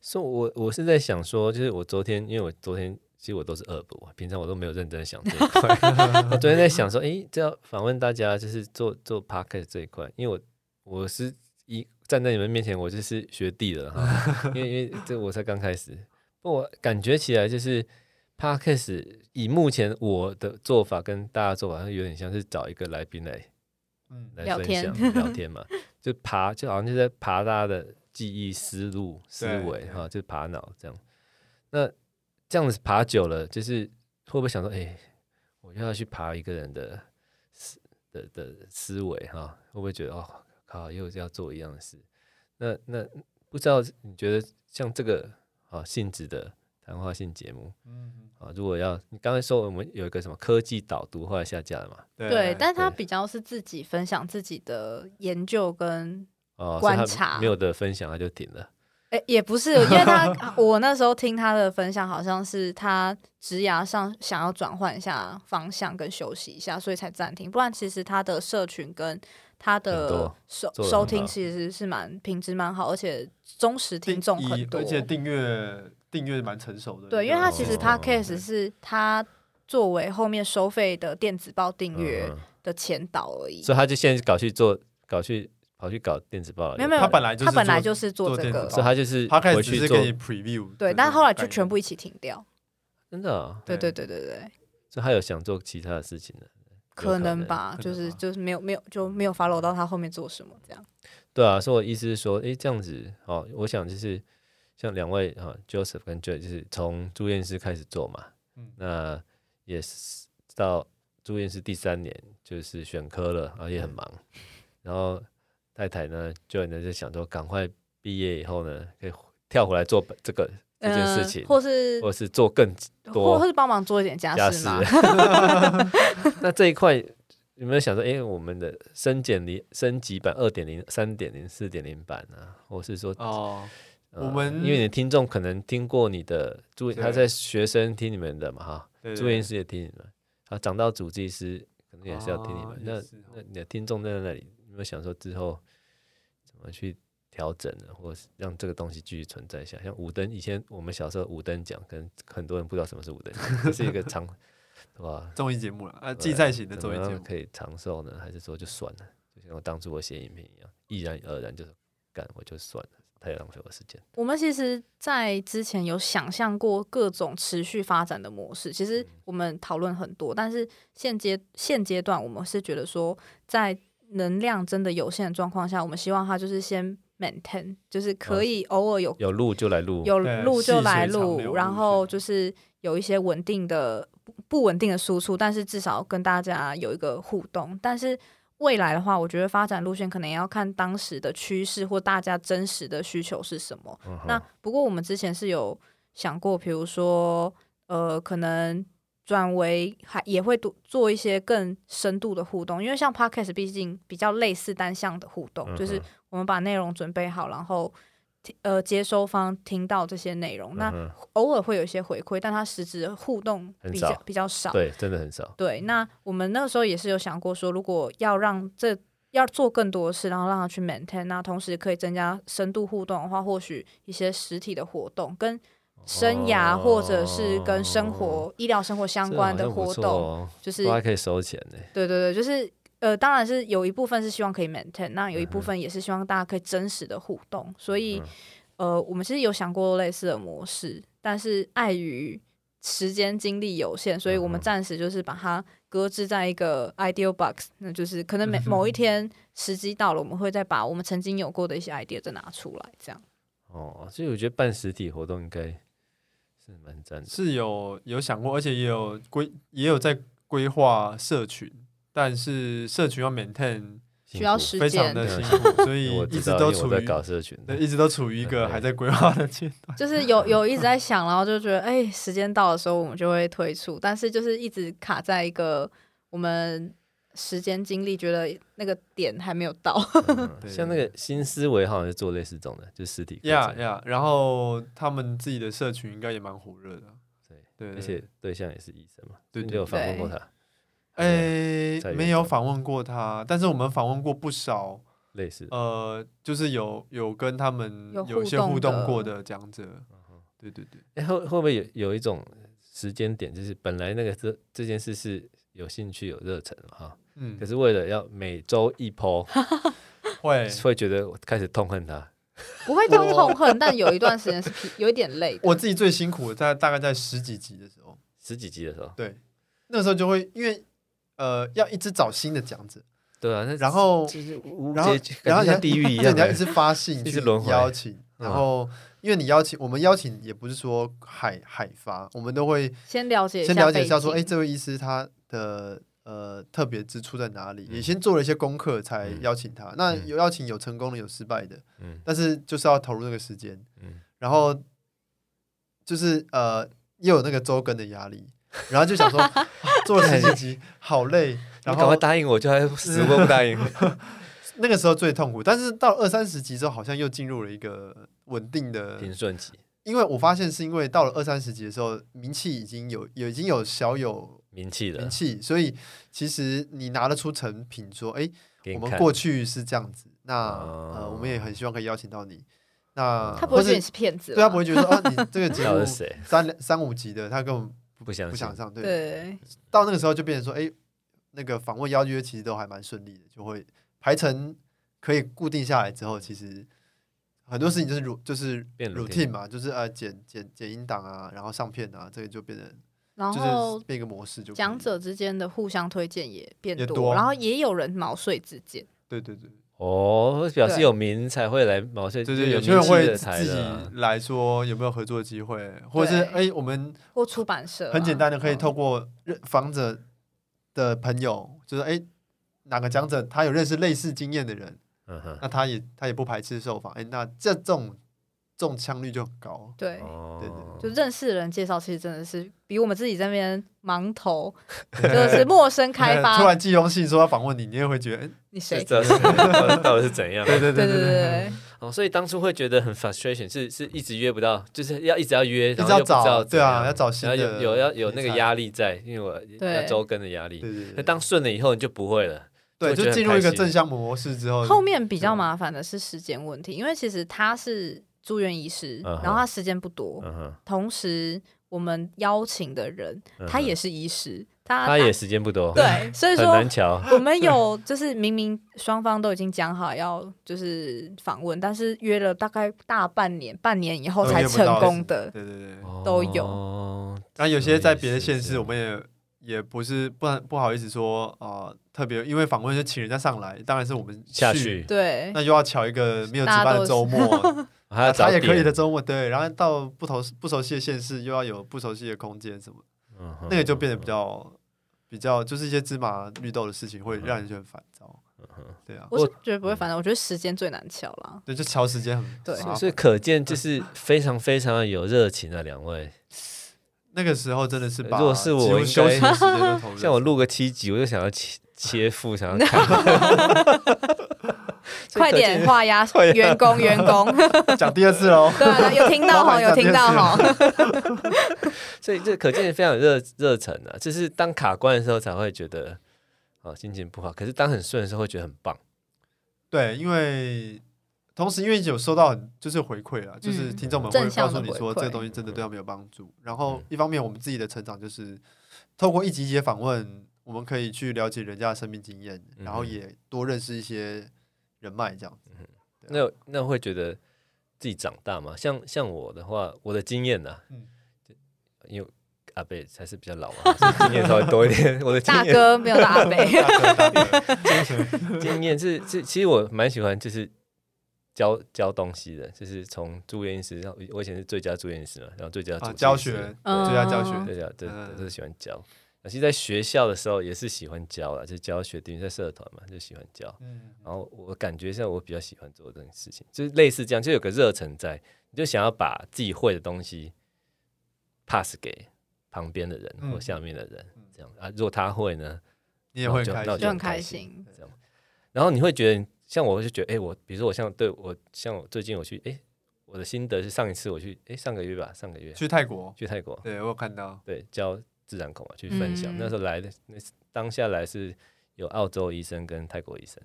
所以，我我是在想说，就是我昨天，因为我昨天其实我都是恶补，平常我都没有认真想这一块。我昨天在想说，诶，这要访问大家，就是做做 podcast 这一块，因为我我是一站在你们面前，我就是学弟了哈，因为因为这我才刚开始，不我感觉起来就是 podcast 以目前我的做法跟大家做法，有点像是找一个来宾来，嗯，来分享聊天，聊天嘛，就爬，就好像就在爬大家的。记忆思路思维哈，就爬脑这样。那这样子爬久了，就是会不会想说，哎、欸，我就要去爬一个人的思的的思维哈？会不会觉得哦，靠，又要做一样的事？那那不知道你觉得像这个啊性质的谈话性节目，嗯啊，如果要你刚才说我们有一个什么科技导读，后来下架了嘛？对，对，但他比较是自己分享自己的研究跟。哦，观察没有的分享，他就停了。哎，也不是，因为他 我那时候听他的分享，好像是他职涯上想要转换一下方向跟休息一下，所以才暂停。不然其实他的社群跟他的收收听其实是蛮品质蛮好，而且忠实听众很多，而且订阅订阅蛮成熟的。对，因为他其实他 case 是他作为后面收费的电子报订阅的前导而已，所以他就现在搞去做搞去。跑去搞电子报，没有没有，他本来他本来就是做这个，所以他就是他开始是给你 preview，对，但后来就全部一起停掉，真的，对对对。对对，所以他有想做其他的事情的，可能吧，就是就是没有没有就没有 follow 到他后面做什么这样，对啊，所以我意思是说，哎，这样子哦，我想就是像两位啊，Joseph 跟 Joy 就是从住院师开始做嘛，那也是到住院师第三年就是选科了，然后也很忙，然后。太太呢，就呢就想说，赶快毕业以后呢，可以跳回来做这个这件事情，或是或是做更多，或是帮忙做一点家事嘛。那这一块有没有想说，哎，我们的升减零升级版二点零、三点零、四点零版啊，或是说哦，我们因为你的听众可能听过你的助，他在学生听你们的嘛哈，住院师也听你们，啊，长到主治医师可能也是要听你们。那那你的听众在那里有没？有想说之后怎么去调整呢，或是让这个东西继续存在下？像五灯，以前我们小时候五灯奖，跟很多人不知道什么是五灯奖，这是一个长，对吧？综艺节目了啊，竞赛型的综艺节目可以长寿呢，还是说就算了？就像我当初我写影片一样，毅然而然就是干，我就算了，太浪费我时间。我们其实，在之前有想象过各种持续发展的模式，其实我们讨论很多，但是现阶现阶段，我们是觉得说在。能量真的有限的状况下，我们希望他就是先 maintain，就是可以偶尔有、哦、有录就来录，有录就来录，然后就是有一些稳定的不稳定的输出，但是至少跟大家有一个互动。但是未来的话，我觉得发展路线可能也要看当时的趋势或大家真实的需求是什么。嗯、那不过我们之前是有想过，比如说呃，可能。转为还也会多做一些更深度的互动，因为像 Podcast 毕竟比较类似单向的互动，嗯、就是我们把内容准备好，然后呃接收方听到这些内容，嗯、那偶尔会有一些回馈，但它实质的互动比较比较少，对，真的很少。对，那我们那个时候也是有想过说，如果要让这要做更多的事，然后让它去 maintain，那同时可以增加深度互动的话，或许一些实体的活动跟。生涯或者是跟生活、哦、医疗生活相关的活动，哦、就是还可以收钱呢。对对对，就是呃，当然是有一部分是希望可以 maintain，那有一部分也是希望大家可以真实的互动。嗯、所以呃，我们其实有想过类似的模式，但是碍于时间精力有限，所以我们暂时就是把它搁置在一个 ideal box，那就是可能每某一天时机到了，我们会再把我们曾经有过的一些 idea 再拿出来，这样。哦，所以我觉得办实体活动应该。是蛮赞的，是有有想过，而且也有规，也有在规划社群，但是社群要 maintain 需要时间，非常的辛苦，所以 一直都处于搞社群，对，一直都处于一个还在规划的阶段。就是有有一直在想，然后就觉得，哎、欸，时间到的时候我们就会推出，但是就是一直卡在一个我们。时间精力觉得那个点还没有到，嗯，像那个新思维好像是做类似这种的，就实体。呀呀，然后他们自己的社群应该也蛮火热的，对对，而且对。象也是医生嘛，对，你有访问过他，哎，在没有访问过他，但是我们访问过不少类似，呃，就是有有跟他们有些互动过的讲者，对对对，哎，会会不会有有一种时间点，就是本来那个这这件事是有兴趣有热忱哈，嗯可，是为了要每周一 po，会 会觉得我开始痛恨他。不会痛痛恨，但有一段时间是有一点累的。我自己最辛苦的在大概在十几集的时候，十几集的时候，对，那时候就会因为呃要一直找新的讲者，对啊，那然后就是无然后解感觉像地狱一样欸，而且你要一直发信去一直轮回邀请，嗯然后因为你邀请我们邀请也不是说海海发，我们都会先了解一下先了解一下说，哎，这位医师他的呃特别之处在哪里？嗯也先做了一些功课才嗯邀请他。那嗯有邀请有成功的，有失败的，嗯但是就是要投入那个时间，嗯，然后就是呃又有那个周更的压力，然后就想说啊 做了十几集好累，然后然后答应我就还 死活不答应，那个时候最痛苦。但是到二三十集之后，好像又进入了一个稳定的平顺期，因为我发现是因为到了二三十集的时候，名气已经有有已经有小有名气的名，气，所以其实你拿得出成品，说，哎，我们过去是这样子，那、哦呃，我们也很希望可以邀请到你。那他不会觉得你是是骗子，对他不会觉得说，啊，你 这个节目？三三五级的，他根本不想不想，上。对，对，到那个时候就变成说，哎，那个访问邀约其实都还蛮顺利的，就会排成可以固定下来之后，其实很多事情就是 ru 就是变 routine 嘛，就是呃剪剪剪音档啊，然后上片啊，这个就变成然就后变个模式讲者之间的互相推荐也变多，多然后也有人毛遂自荐，对对对。哦，表示有名才会来毛遂，对对，就有有些人会自己的来说有没有合作的机会，或者是对哎，我们或出版社啊、很简单的可以嗯。透过认访者的朋友，就是哎哪个讲者他有认识类似经验的人，嗯哼，那他也他也不排斥受访，哎，那这种中枪率就很高。对。哦，对就认识的人介绍，其实真的是比我们自己在那边盲投，就是陌生开发突。然寄封信说要访问你，你也会觉得，哎，你谁？这是到底是怎样？对对对对对对对，哦，所以当初会觉得很 frustration，是是一直约不到，就是要一直要约，一直要然后又不知道找，对啊，要找新然的后有有要有那个压力在，因为我对要周更的压力。对对对，那当顺了以后，你就不会了。对，就进入一个正向模式之后，后面比较麻烦的是时间问题，因为其实他是住院医师，然后他时间不多，嗯哼，同时我们邀请的人他也是医师，他他也时间不多，对，所以很说难瞧。我们有就是明明双方都已经讲好要就是访问，但是约了大概大半年，半年以后才成功的。对对对。都有。哦然后有些在别的县市，我们也也不是不不好意思说啊、呃特别因为访问就请人家上来，当然是我们下去，对。那又要巧一个没有值班的周末，还要找他也可以的周末，对，然后到不同不熟悉的县市，又要有不熟悉的空间什么，嗯那个就变得比较比较就是一些芝麻绿豆的事情，会让人觉得很烦躁。对啊，我是觉得不会烦的，我觉得时间最难敲啦。对，就敲时间很对所以可见就是非常非常的有热情的两位。那个时候真的是把如果是我几乎应该休息时间都投入。像我录个七集，我就想要切切腹，想要看。快点画押 员工员工，讲第二次喽，对啊，有听到哈，有听到哈。所以这可见非常有热热忱啊！就是当卡关的时候才会觉得哦心情不好，可是当很顺的时候会觉得很棒。对，因为同时因为有收到很就是回馈了，就是嗯听众们会正告诉你说这个东西真的对他们有帮助。然后嗯一方面我们自己的成长就是透过一集一集的访问，我们可以去了解人家的生命经验，然后嗯也多认识一些人脉这样子。那那会觉得自己长大吗？像像我的话，我的经验呢、啊，嗯因为阿贝才是比较老经验稍微多一点。我的经验大哥没有大伯，大哥大哥经验是是，其实我蛮喜欢就是教教东西的，就是从住院医师，然后我以前是最佳住院医师嘛，然后最佳啊，教学嗯最佳教学，最佳对嗯都是喜欢教。而且在学校的时候也是喜欢教啦，就是教学弟在社团嘛，就喜欢教。嗯，然后我感觉像我比较喜欢做这件事情，就是类似这样，就有个热忱在，你就想要把自己会的东西 pass 给旁边的人嗯或下面的人，嗯这样啊。如果他会呢，你也会很开心那我就就很开开心心。这样。然后你会觉得，像我就觉得，哎，我比如说我像对我像我最近我去，哎，我的心得是上一次我去，哎，上个月吧，上个月去泰国，去泰国，对我有看到，对，教自然口嘛，去分享。嗯、那时候来的那当下来是有澳洲医生跟泰国医生，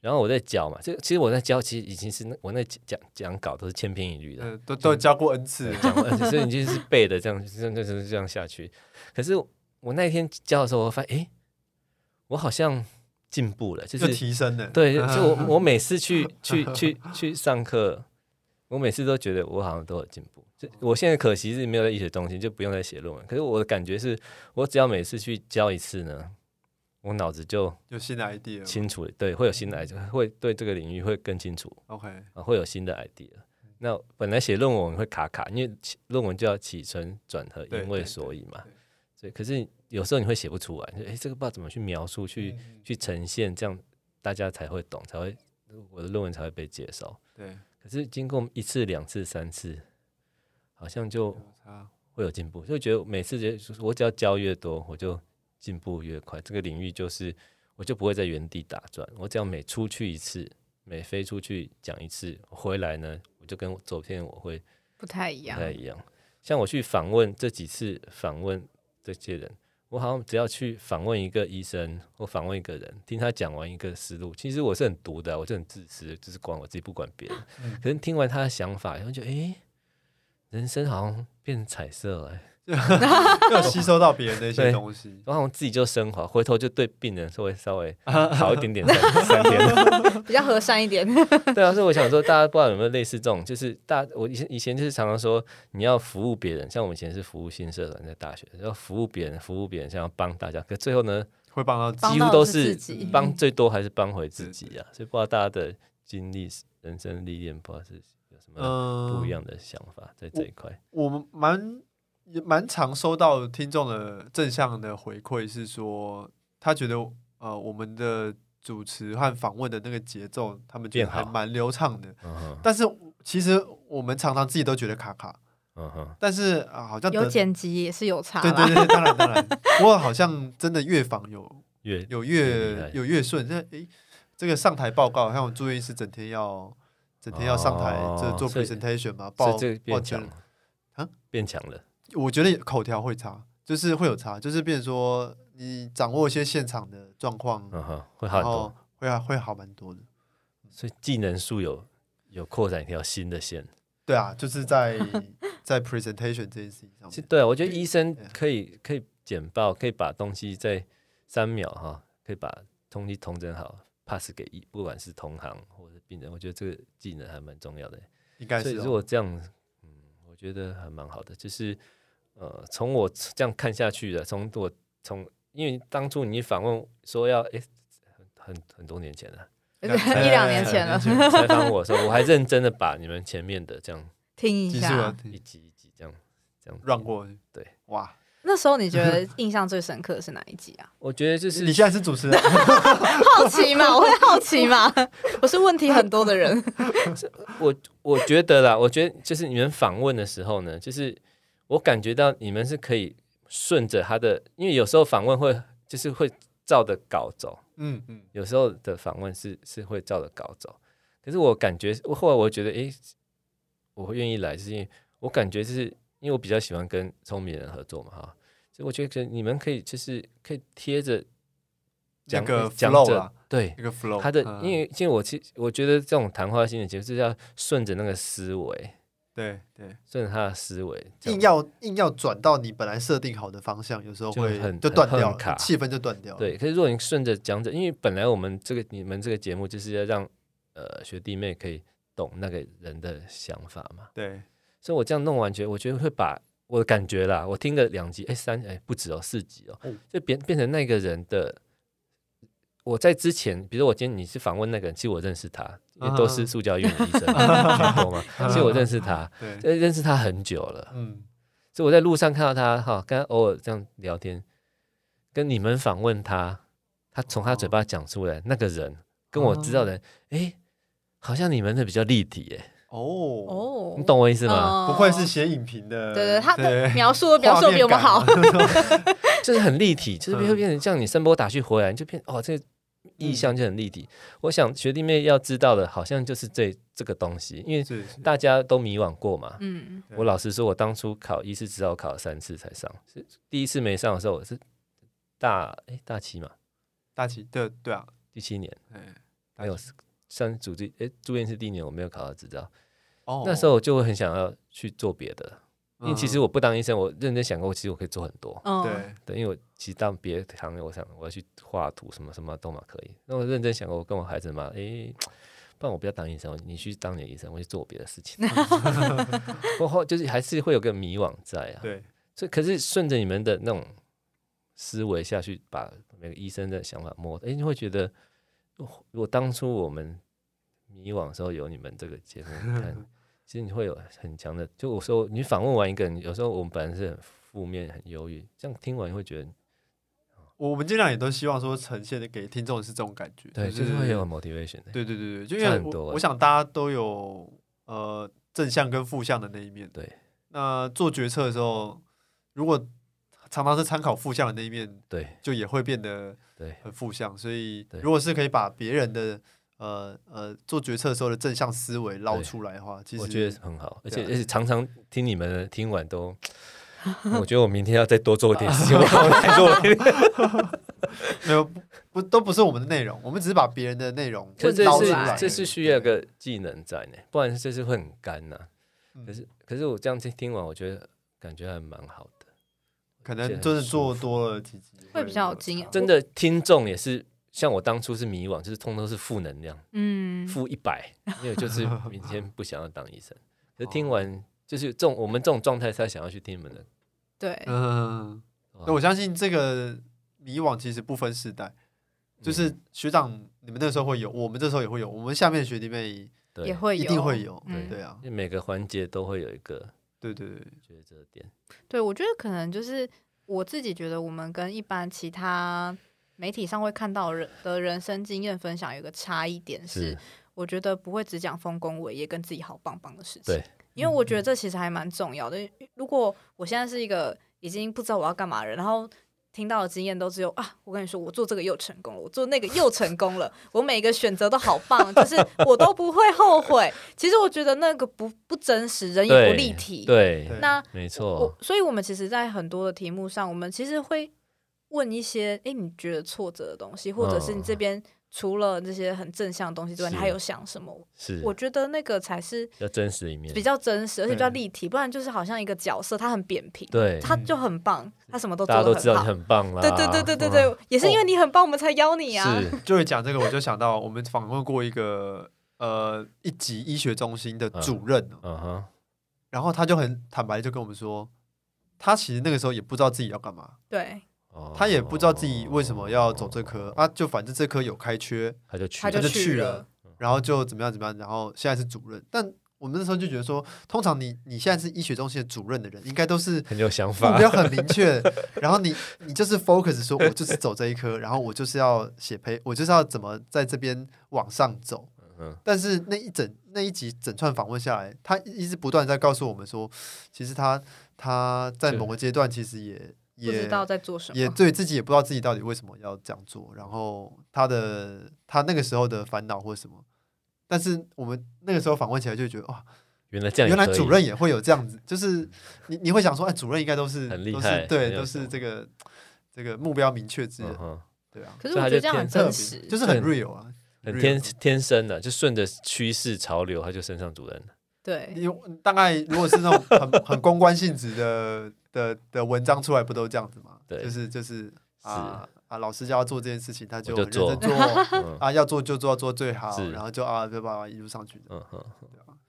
然后我在教嘛，这其实我在教，其实已经是那我那讲讲稿都是千篇一律的，嗯、都都教过 N 次，讲过 N 次，所以你就是背的这样，这样这样这样下去。可是我那一天教的时候，我发现，哎、欸，我好像进步了，就是提升了。对，就我 我每次去去去去上课。我每次都觉得我好像都有进步，就我现在可惜是没有在医学中心，就不用再写论文。可是我的感觉是，我只要每次去教一次呢，我脑子就有新的 idea，清楚，对，会有新的 idea，会对这个领域会更清楚。OK，啊，会有新的 idea。那本来写论文会卡卡，因为论文就要起承转合，因为所以嘛。所以，可是有时候你会写不出来，就哎，这个不知道怎么去描述，去去呈现，这样大家才会懂，才会我的论文才会被接受。对。可是经过一次、两次、三次，好像就会有进步，就觉得每次就我只要教越多，我就进步越快。这个领域就是我就不会在原地打转，我只要每出去一次，每飞出去讲一次，回来呢，我就跟昨天我会不太一样，不太一样。像我去访问这几次访问这些人。我好像只要去访问一个医生，或访问一个人，听他讲完一个思路，其实我是很毒的，我就很自私，就是管我自己，不管别人。嗯、可是听完他的想法，然后就哎，人生好像变成彩色了。要吸收到别人的一些东西，然后自己就升华，回头就对病人稍微稍微 好一点点，三天 比较和善一点。对啊，所以我想说，大家不知道有没有类似这种，就是大我以前以前就是常常说，你要服务别人，像我们以前是服务新社团在大学，要服务别人，服务别人，想要帮大家，可最后呢，会帮到几乎都是帮最多还是帮回自己啊。所以不知道大家的经历、人生历练，不知道是有什么不一样的想法在这一块。我们蛮。也蛮常收到听众的正向的回馈，是说他觉得呃我们的主持和访问的那个节奏，他们觉得还蛮流畅的。嗯但是其实我们常常自己都觉得卡卡。嗯哼。但是啊，好像有剪辑也是有差。对对对，当然当然。不过好像真的越访有越有越有越顺。那诶，这个上台报告，像我住院医师整天要整天要上台，就做 presentation 嘛，报报讲啊，变强了。我觉得口条会差，就是会有差，就是变成说你掌握一些现场的状况，嗯哼，会好很多，会会好蛮多的。所以技能树有有扩展一条新的线。对啊，就是在 在 presentation 这件事情上面。对啊，我觉得医生可以可以简报，可以把东西在三秒哈，可以把东西统整好，pass 给医，不管是同行或者病人，我觉得这个技能还蛮重要的。应该是，所以如果这样，嗯，我觉得还蛮好的，就是。呃，从我这样看下去的，从我从，因为当初你访问说要，哎，很很很多年前了，一两年前了，采访我的时候，我还认真的把你们前面的这样听一下，一集一集这样这样让过，对，哇，那时候你觉得印象最深刻的是哪一集啊？我觉得就是你现在是主持人，好奇嘛，我会好奇嘛，我是问题很多的人，我我觉得啦，我觉得就是你们访问的时候呢，就是。我感觉到你们是可以顺着他的，因为有时候访问会就是会照着稿走，嗯嗯，有时候的访问是是会照着稿走。可是我感觉，后来我觉得，诶，我会愿意来，是因为我感觉就是因为我比较喜欢跟聪明人合作嘛，哈，所以我觉得你们可以就是可以贴着讲个 flow 啦，对，一个 flow，他的，因为因为我其实我觉得这种谈话性的节目是要顺着那个思维。对对，顺着他的思维，硬要硬要转到你本来设定好的方向，有时候会就很就断掉，卡气氛就断掉。对，可是如果你顺着讲着，因为本来我们这个你们这个节目就是要让呃学弟妹可以懂那个人的想法嘛。对，所以我这样弄完，觉得我觉得会把我的感觉啦，我听了两集，哎三哎不止哦四集哦，嗯、就变变成那个人的。我在之前，比如我今天你是访问那个人，其实我认识他，因为都是塑胶院的医生，嘛，所以我认识他，对，认识他很久了，嗯，所以我在路上看到他，哈，跟他偶尔这样聊天，跟你们访问他，他从他嘴巴讲出来那个人，跟我知道的人，哎，好像你们的比较立体，哎，哦。哦，你懂我意思吗？不愧是写影评的，对对，他的描述描述比我们好，就是很立体，就是会变成像你声波打去回来，你就变哦这。意象就很立体。我想学弟妹要知道的，好像就是这这个东西，因为大家都迷惘过嘛。嗯，我老实说，我当初考医师执照考了三次才上，是第一次没上的时候，我是大哎大七嘛，大七对对啊，第七年，哎，还有上主治哎住院是第一年，我没有考到执照。哦，那时候我就会很想要去做别的。因为其实我不当医生，我认真想过，其实我可以做很多。哦、对对，因为我其实当别的行业，我想我要去画图，什么什么都嘛可以。那我认真想过，我跟我孩子嘛，诶，不然我不要当医生，你去当你的医生，我去做别的事情。过后就是还是会有个迷惘在啊。对，所以可是顺着你们的那种思维下去，把每个医生的想法摸，诶，你会觉得，如果当初我们迷惘的时候有你们这个节目 看。其实你会有很强的，就我说你访问完一个人，有时候我们本来是很负面、很忧郁，这样听完你会觉得，我们尽量也都希望说呈现的给听众是这种感觉，对，就是、会有 motivation 的，对对对对，就因为我，很多我想大家都有呃正向跟负向的那一面，对，那做决策的时候，如果常常是参考负向的那一面，对，就也会变得对。很负向，所以如果是可以把别人的。呃呃，做决策的时候的正向思维捞出来的话，其实我觉得很好，而且、啊、而且常常听你们听完都，我觉得我明天要再多做一点事情，我再做。没有不不都不是我们的内容，我们只是把别人的内容捞出来，这是需要一个技能在呢，不然这是会很干呐、啊。可是可是我这样听听完，我觉得感觉还蛮好的，可能就是做多了几集会比较有经验。真的听众也是。像我当初是迷惘，就是通通是负能量，嗯，负一百，因为就是明天不想要当医生。可是听完，就是这种我们这种状态才想要去听你们的。对，嗯，那我相信这个迷惘其实不分世代，就是学长你们那时候会有，我们这时候也会有，我们下面的学弟妹也会有，一定会有，对、对啊，因为每个环节都会有一个，对对对，觉得这点。对，我觉得可能就是我自己觉得，我们跟一般其他。媒体上会看到人的人生经验分享，有一个差异点是，我觉得不会只讲丰功伟业跟自己好棒棒的事情。对，因为我觉得这其实还蛮重要的。如果我现在是一个已经不知道我要干嘛的人，然后听到的经验都只有啊，我跟你说，我做这个又成功了，我做那个又成功了，我每个选择都好棒，就是我都不会后悔。其实我觉得那个不不真实，人也不立体。对，对那没错。所以，我们其实，在很多的题目上，我们其实会。问一些哎，你觉得挫折的东西，或者是你这边除了这些很正向的东西之外，你还有想什么？是，我觉得那个才是比较真实一面，比较真实，而且比较立体。不然就是好像一个角色，他很扁平，对，他就很棒，他什么都做大家都知道你很棒啦。对对对对对对，也是因为你很棒，我们才邀你啊。是，就会讲这个，我就想到我们访问过一个呃一级医学中心的主任，嗯哼，然后他就很坦白，就跟我们说，他其实那个时候也不知道自己要干嘛。对。他也不知道自己为什么要走这科啊，就反正这科有开缺，他就去，他就去了，然后就怎么样怎么样，然后现在是主任。但我们那时候就觉得说，通常你你现在是医学中心的主任的人，应该都是很有想法，目标很明确，然后你你就是 focus 说，我就是走这一科，然后我就是要写培，我就是要怎么在这边往上走。但是那一整那一集整串访问下来，他一直不断在告诉我们说，其实他他在某个阶段其实也。也不知道在做什么，也对自己也不知道自己到底为什么要这样做，然后他的他那个时候的烦恼或什么，但是我们那个时候访问起来就觉得哇，原来这样，原来主任也会有这样子，就是你你会想说，哎，主任应该都是很厉害，对，都是这个这个目标明确之人，对啊。可是我觉得这样很真实，就是很 real 啊，很天天生的，就顺着趋势潮流，他就升上主任了。对，因为大概如果是那种很 很公关性质的。的的文章出来不都这样子吗？对，就是就是啊啊，老师叫他做这件事情，他就认真做 啊，要做就做，做最好，然后就啊，就把一路上去的，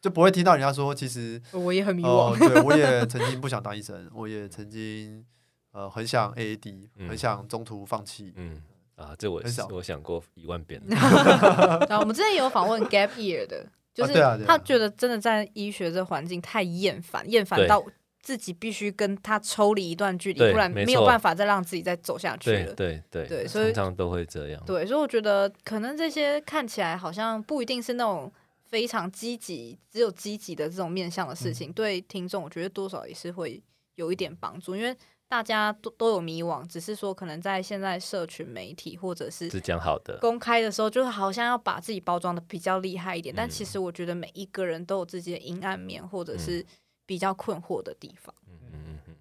就不会听到人家说，其实我也很迷惘，对，我也曾经不想当医生，我也曾经呃很想 AAD，很想中途放弃，嗯啊，这我我想过一万遍。然后我们之前有访问 Gap Year 的，就是他觉得真的在医学这环境太厌烦，厌烦到。自己必须跟他抽离一段距离，不然没有办法再让自己再走下去了。对对对，所以通常都会这样。对，所以我觉得可能这些看起来好像不一定是那种非常积极、只有积极的这种面向的事情，对听众我觉得多少也是会有一点帮助，因为大家都都有迷惘，只是说可能在现在社群媒体或者是只讲好的公开的时候，就是好像要把自己包装的比较厉害一点。嗯、但其实我觉得每一个人都有自己的阴暗面，或者是比较困惑的地方。嗯嗯嗯，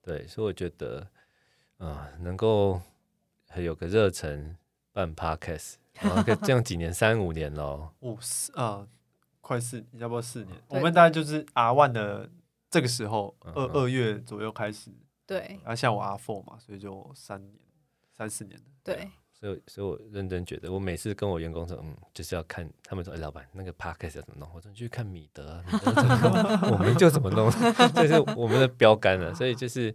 对，所以我觉得啊、呃，能够有个热忱办 podcast，然后这样几年三五年了，五四啊，快四，要不要四年？我们大概就是 R one 的这个时候，二二月左右开始。对，然后像我 R four 嘛，所以就三年、三四年对，所以所以我认真觉得，我每次跟我员工说，嗯，就是要看他们说，哎，老板那个 podcast 要怎么弄？我说你去看米德，米德怎么弄，我们就怎么弄，这是我们的标杆了。所以就是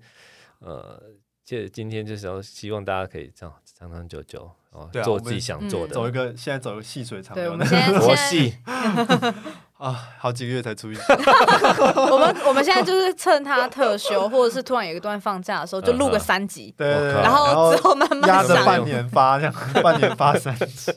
呃，就今天就是要希望大家可以这样长长久久哦，做自己想做的，走一个现在走一个细水长流的佛系。啊，好几个月才出一次。我们我们现在就是趁他特休，或者是突然有一段放假的时候，就录个三集。对，然后之后慢慢压着半年发，这样 半年发三集。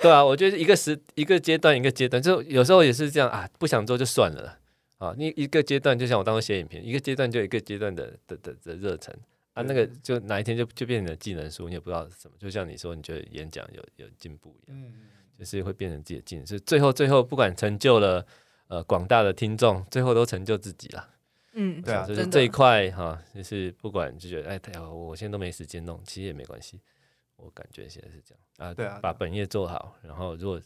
对啊，我觉得一个时一个阶段一个阶段，就有时候也是这样啊，不想做就算了啊。你一个阶段就像我当时写影片，一个阶段就一个阶段的的的的热忱啊，那个就哪一天就就变成了技能书，你也不知道是什么。就像你说，你觉得演讲有有进步一样。嗯。就是会变成自己的镜子，是最后最后不管成就了呃广大的听众，最后都成就自己了。嗯，对啊，就是这一块哈，就是不管就觉得哎，太好，我现在都没时间弄，其实也没关系。我感觉现在是这样啊，对啊，把本业做好，然后如果。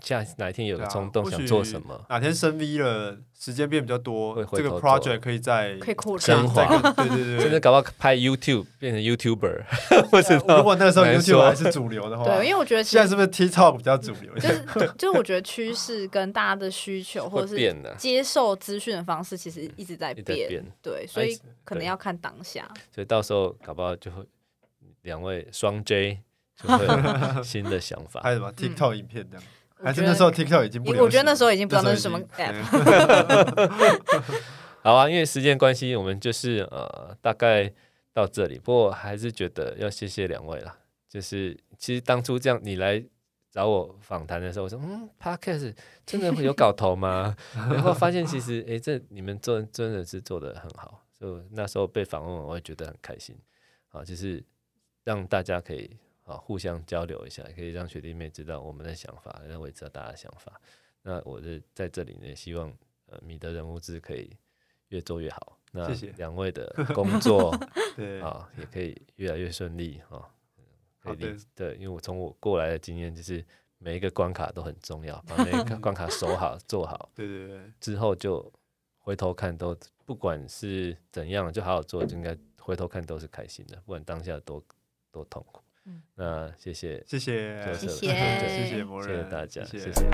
下哪一天有个冲动想做什么？哪天升 V 了，时间变比较多，这个 project 可以再可以扩升华。对对对，甚至搞不好拍 YouTube 变成 YouTuber。如果那个时候 YouTube 还是主流的话，对，因为我觉得现在是不是 TikTok 比较主流？就是就是我觉得趋势跟大家的需求或者是接受资讯的方式，其实一直在变。对，所以可能要看当下。所以到时候搞不好就会两位双 J 就会有 新的想法，还有什么 TikTok 影片这样。还是那时候 TikTok 已经不，我觉得那时候已经不知道那是什么 app。好啊，因为时间关系，我们就是呃大概到这里。不过还是觉得要谢谢两位啦。就是其实当初这样你来找我访谈的时候，我说嗯，Podcast 真的会有搞头吗？然后发现其实哎、欸，这你们做真的是做的很好。就那时候被访问，我也觉得很开心。啊，就是让大家可以。啊，互相交流一下，可以让学弟妹知道我们的想法，让我也知道大家的想法。那我的在这里呢，希望呃米德人物志可以越做越好。那两位的 工作对啊，也可以越来越顺利啊。可以理对，因为我从我过来的经验就是每一个关卡都很重要，把每一个 关卡守好做好。对对对，之后就回头看都不管是怎样，就好好做，就应该回头看都是开心的，不管当下多多痛苦。那谢谢，谢谢，谢谢，谢谢，谢谢大家，谢谢。谢谢。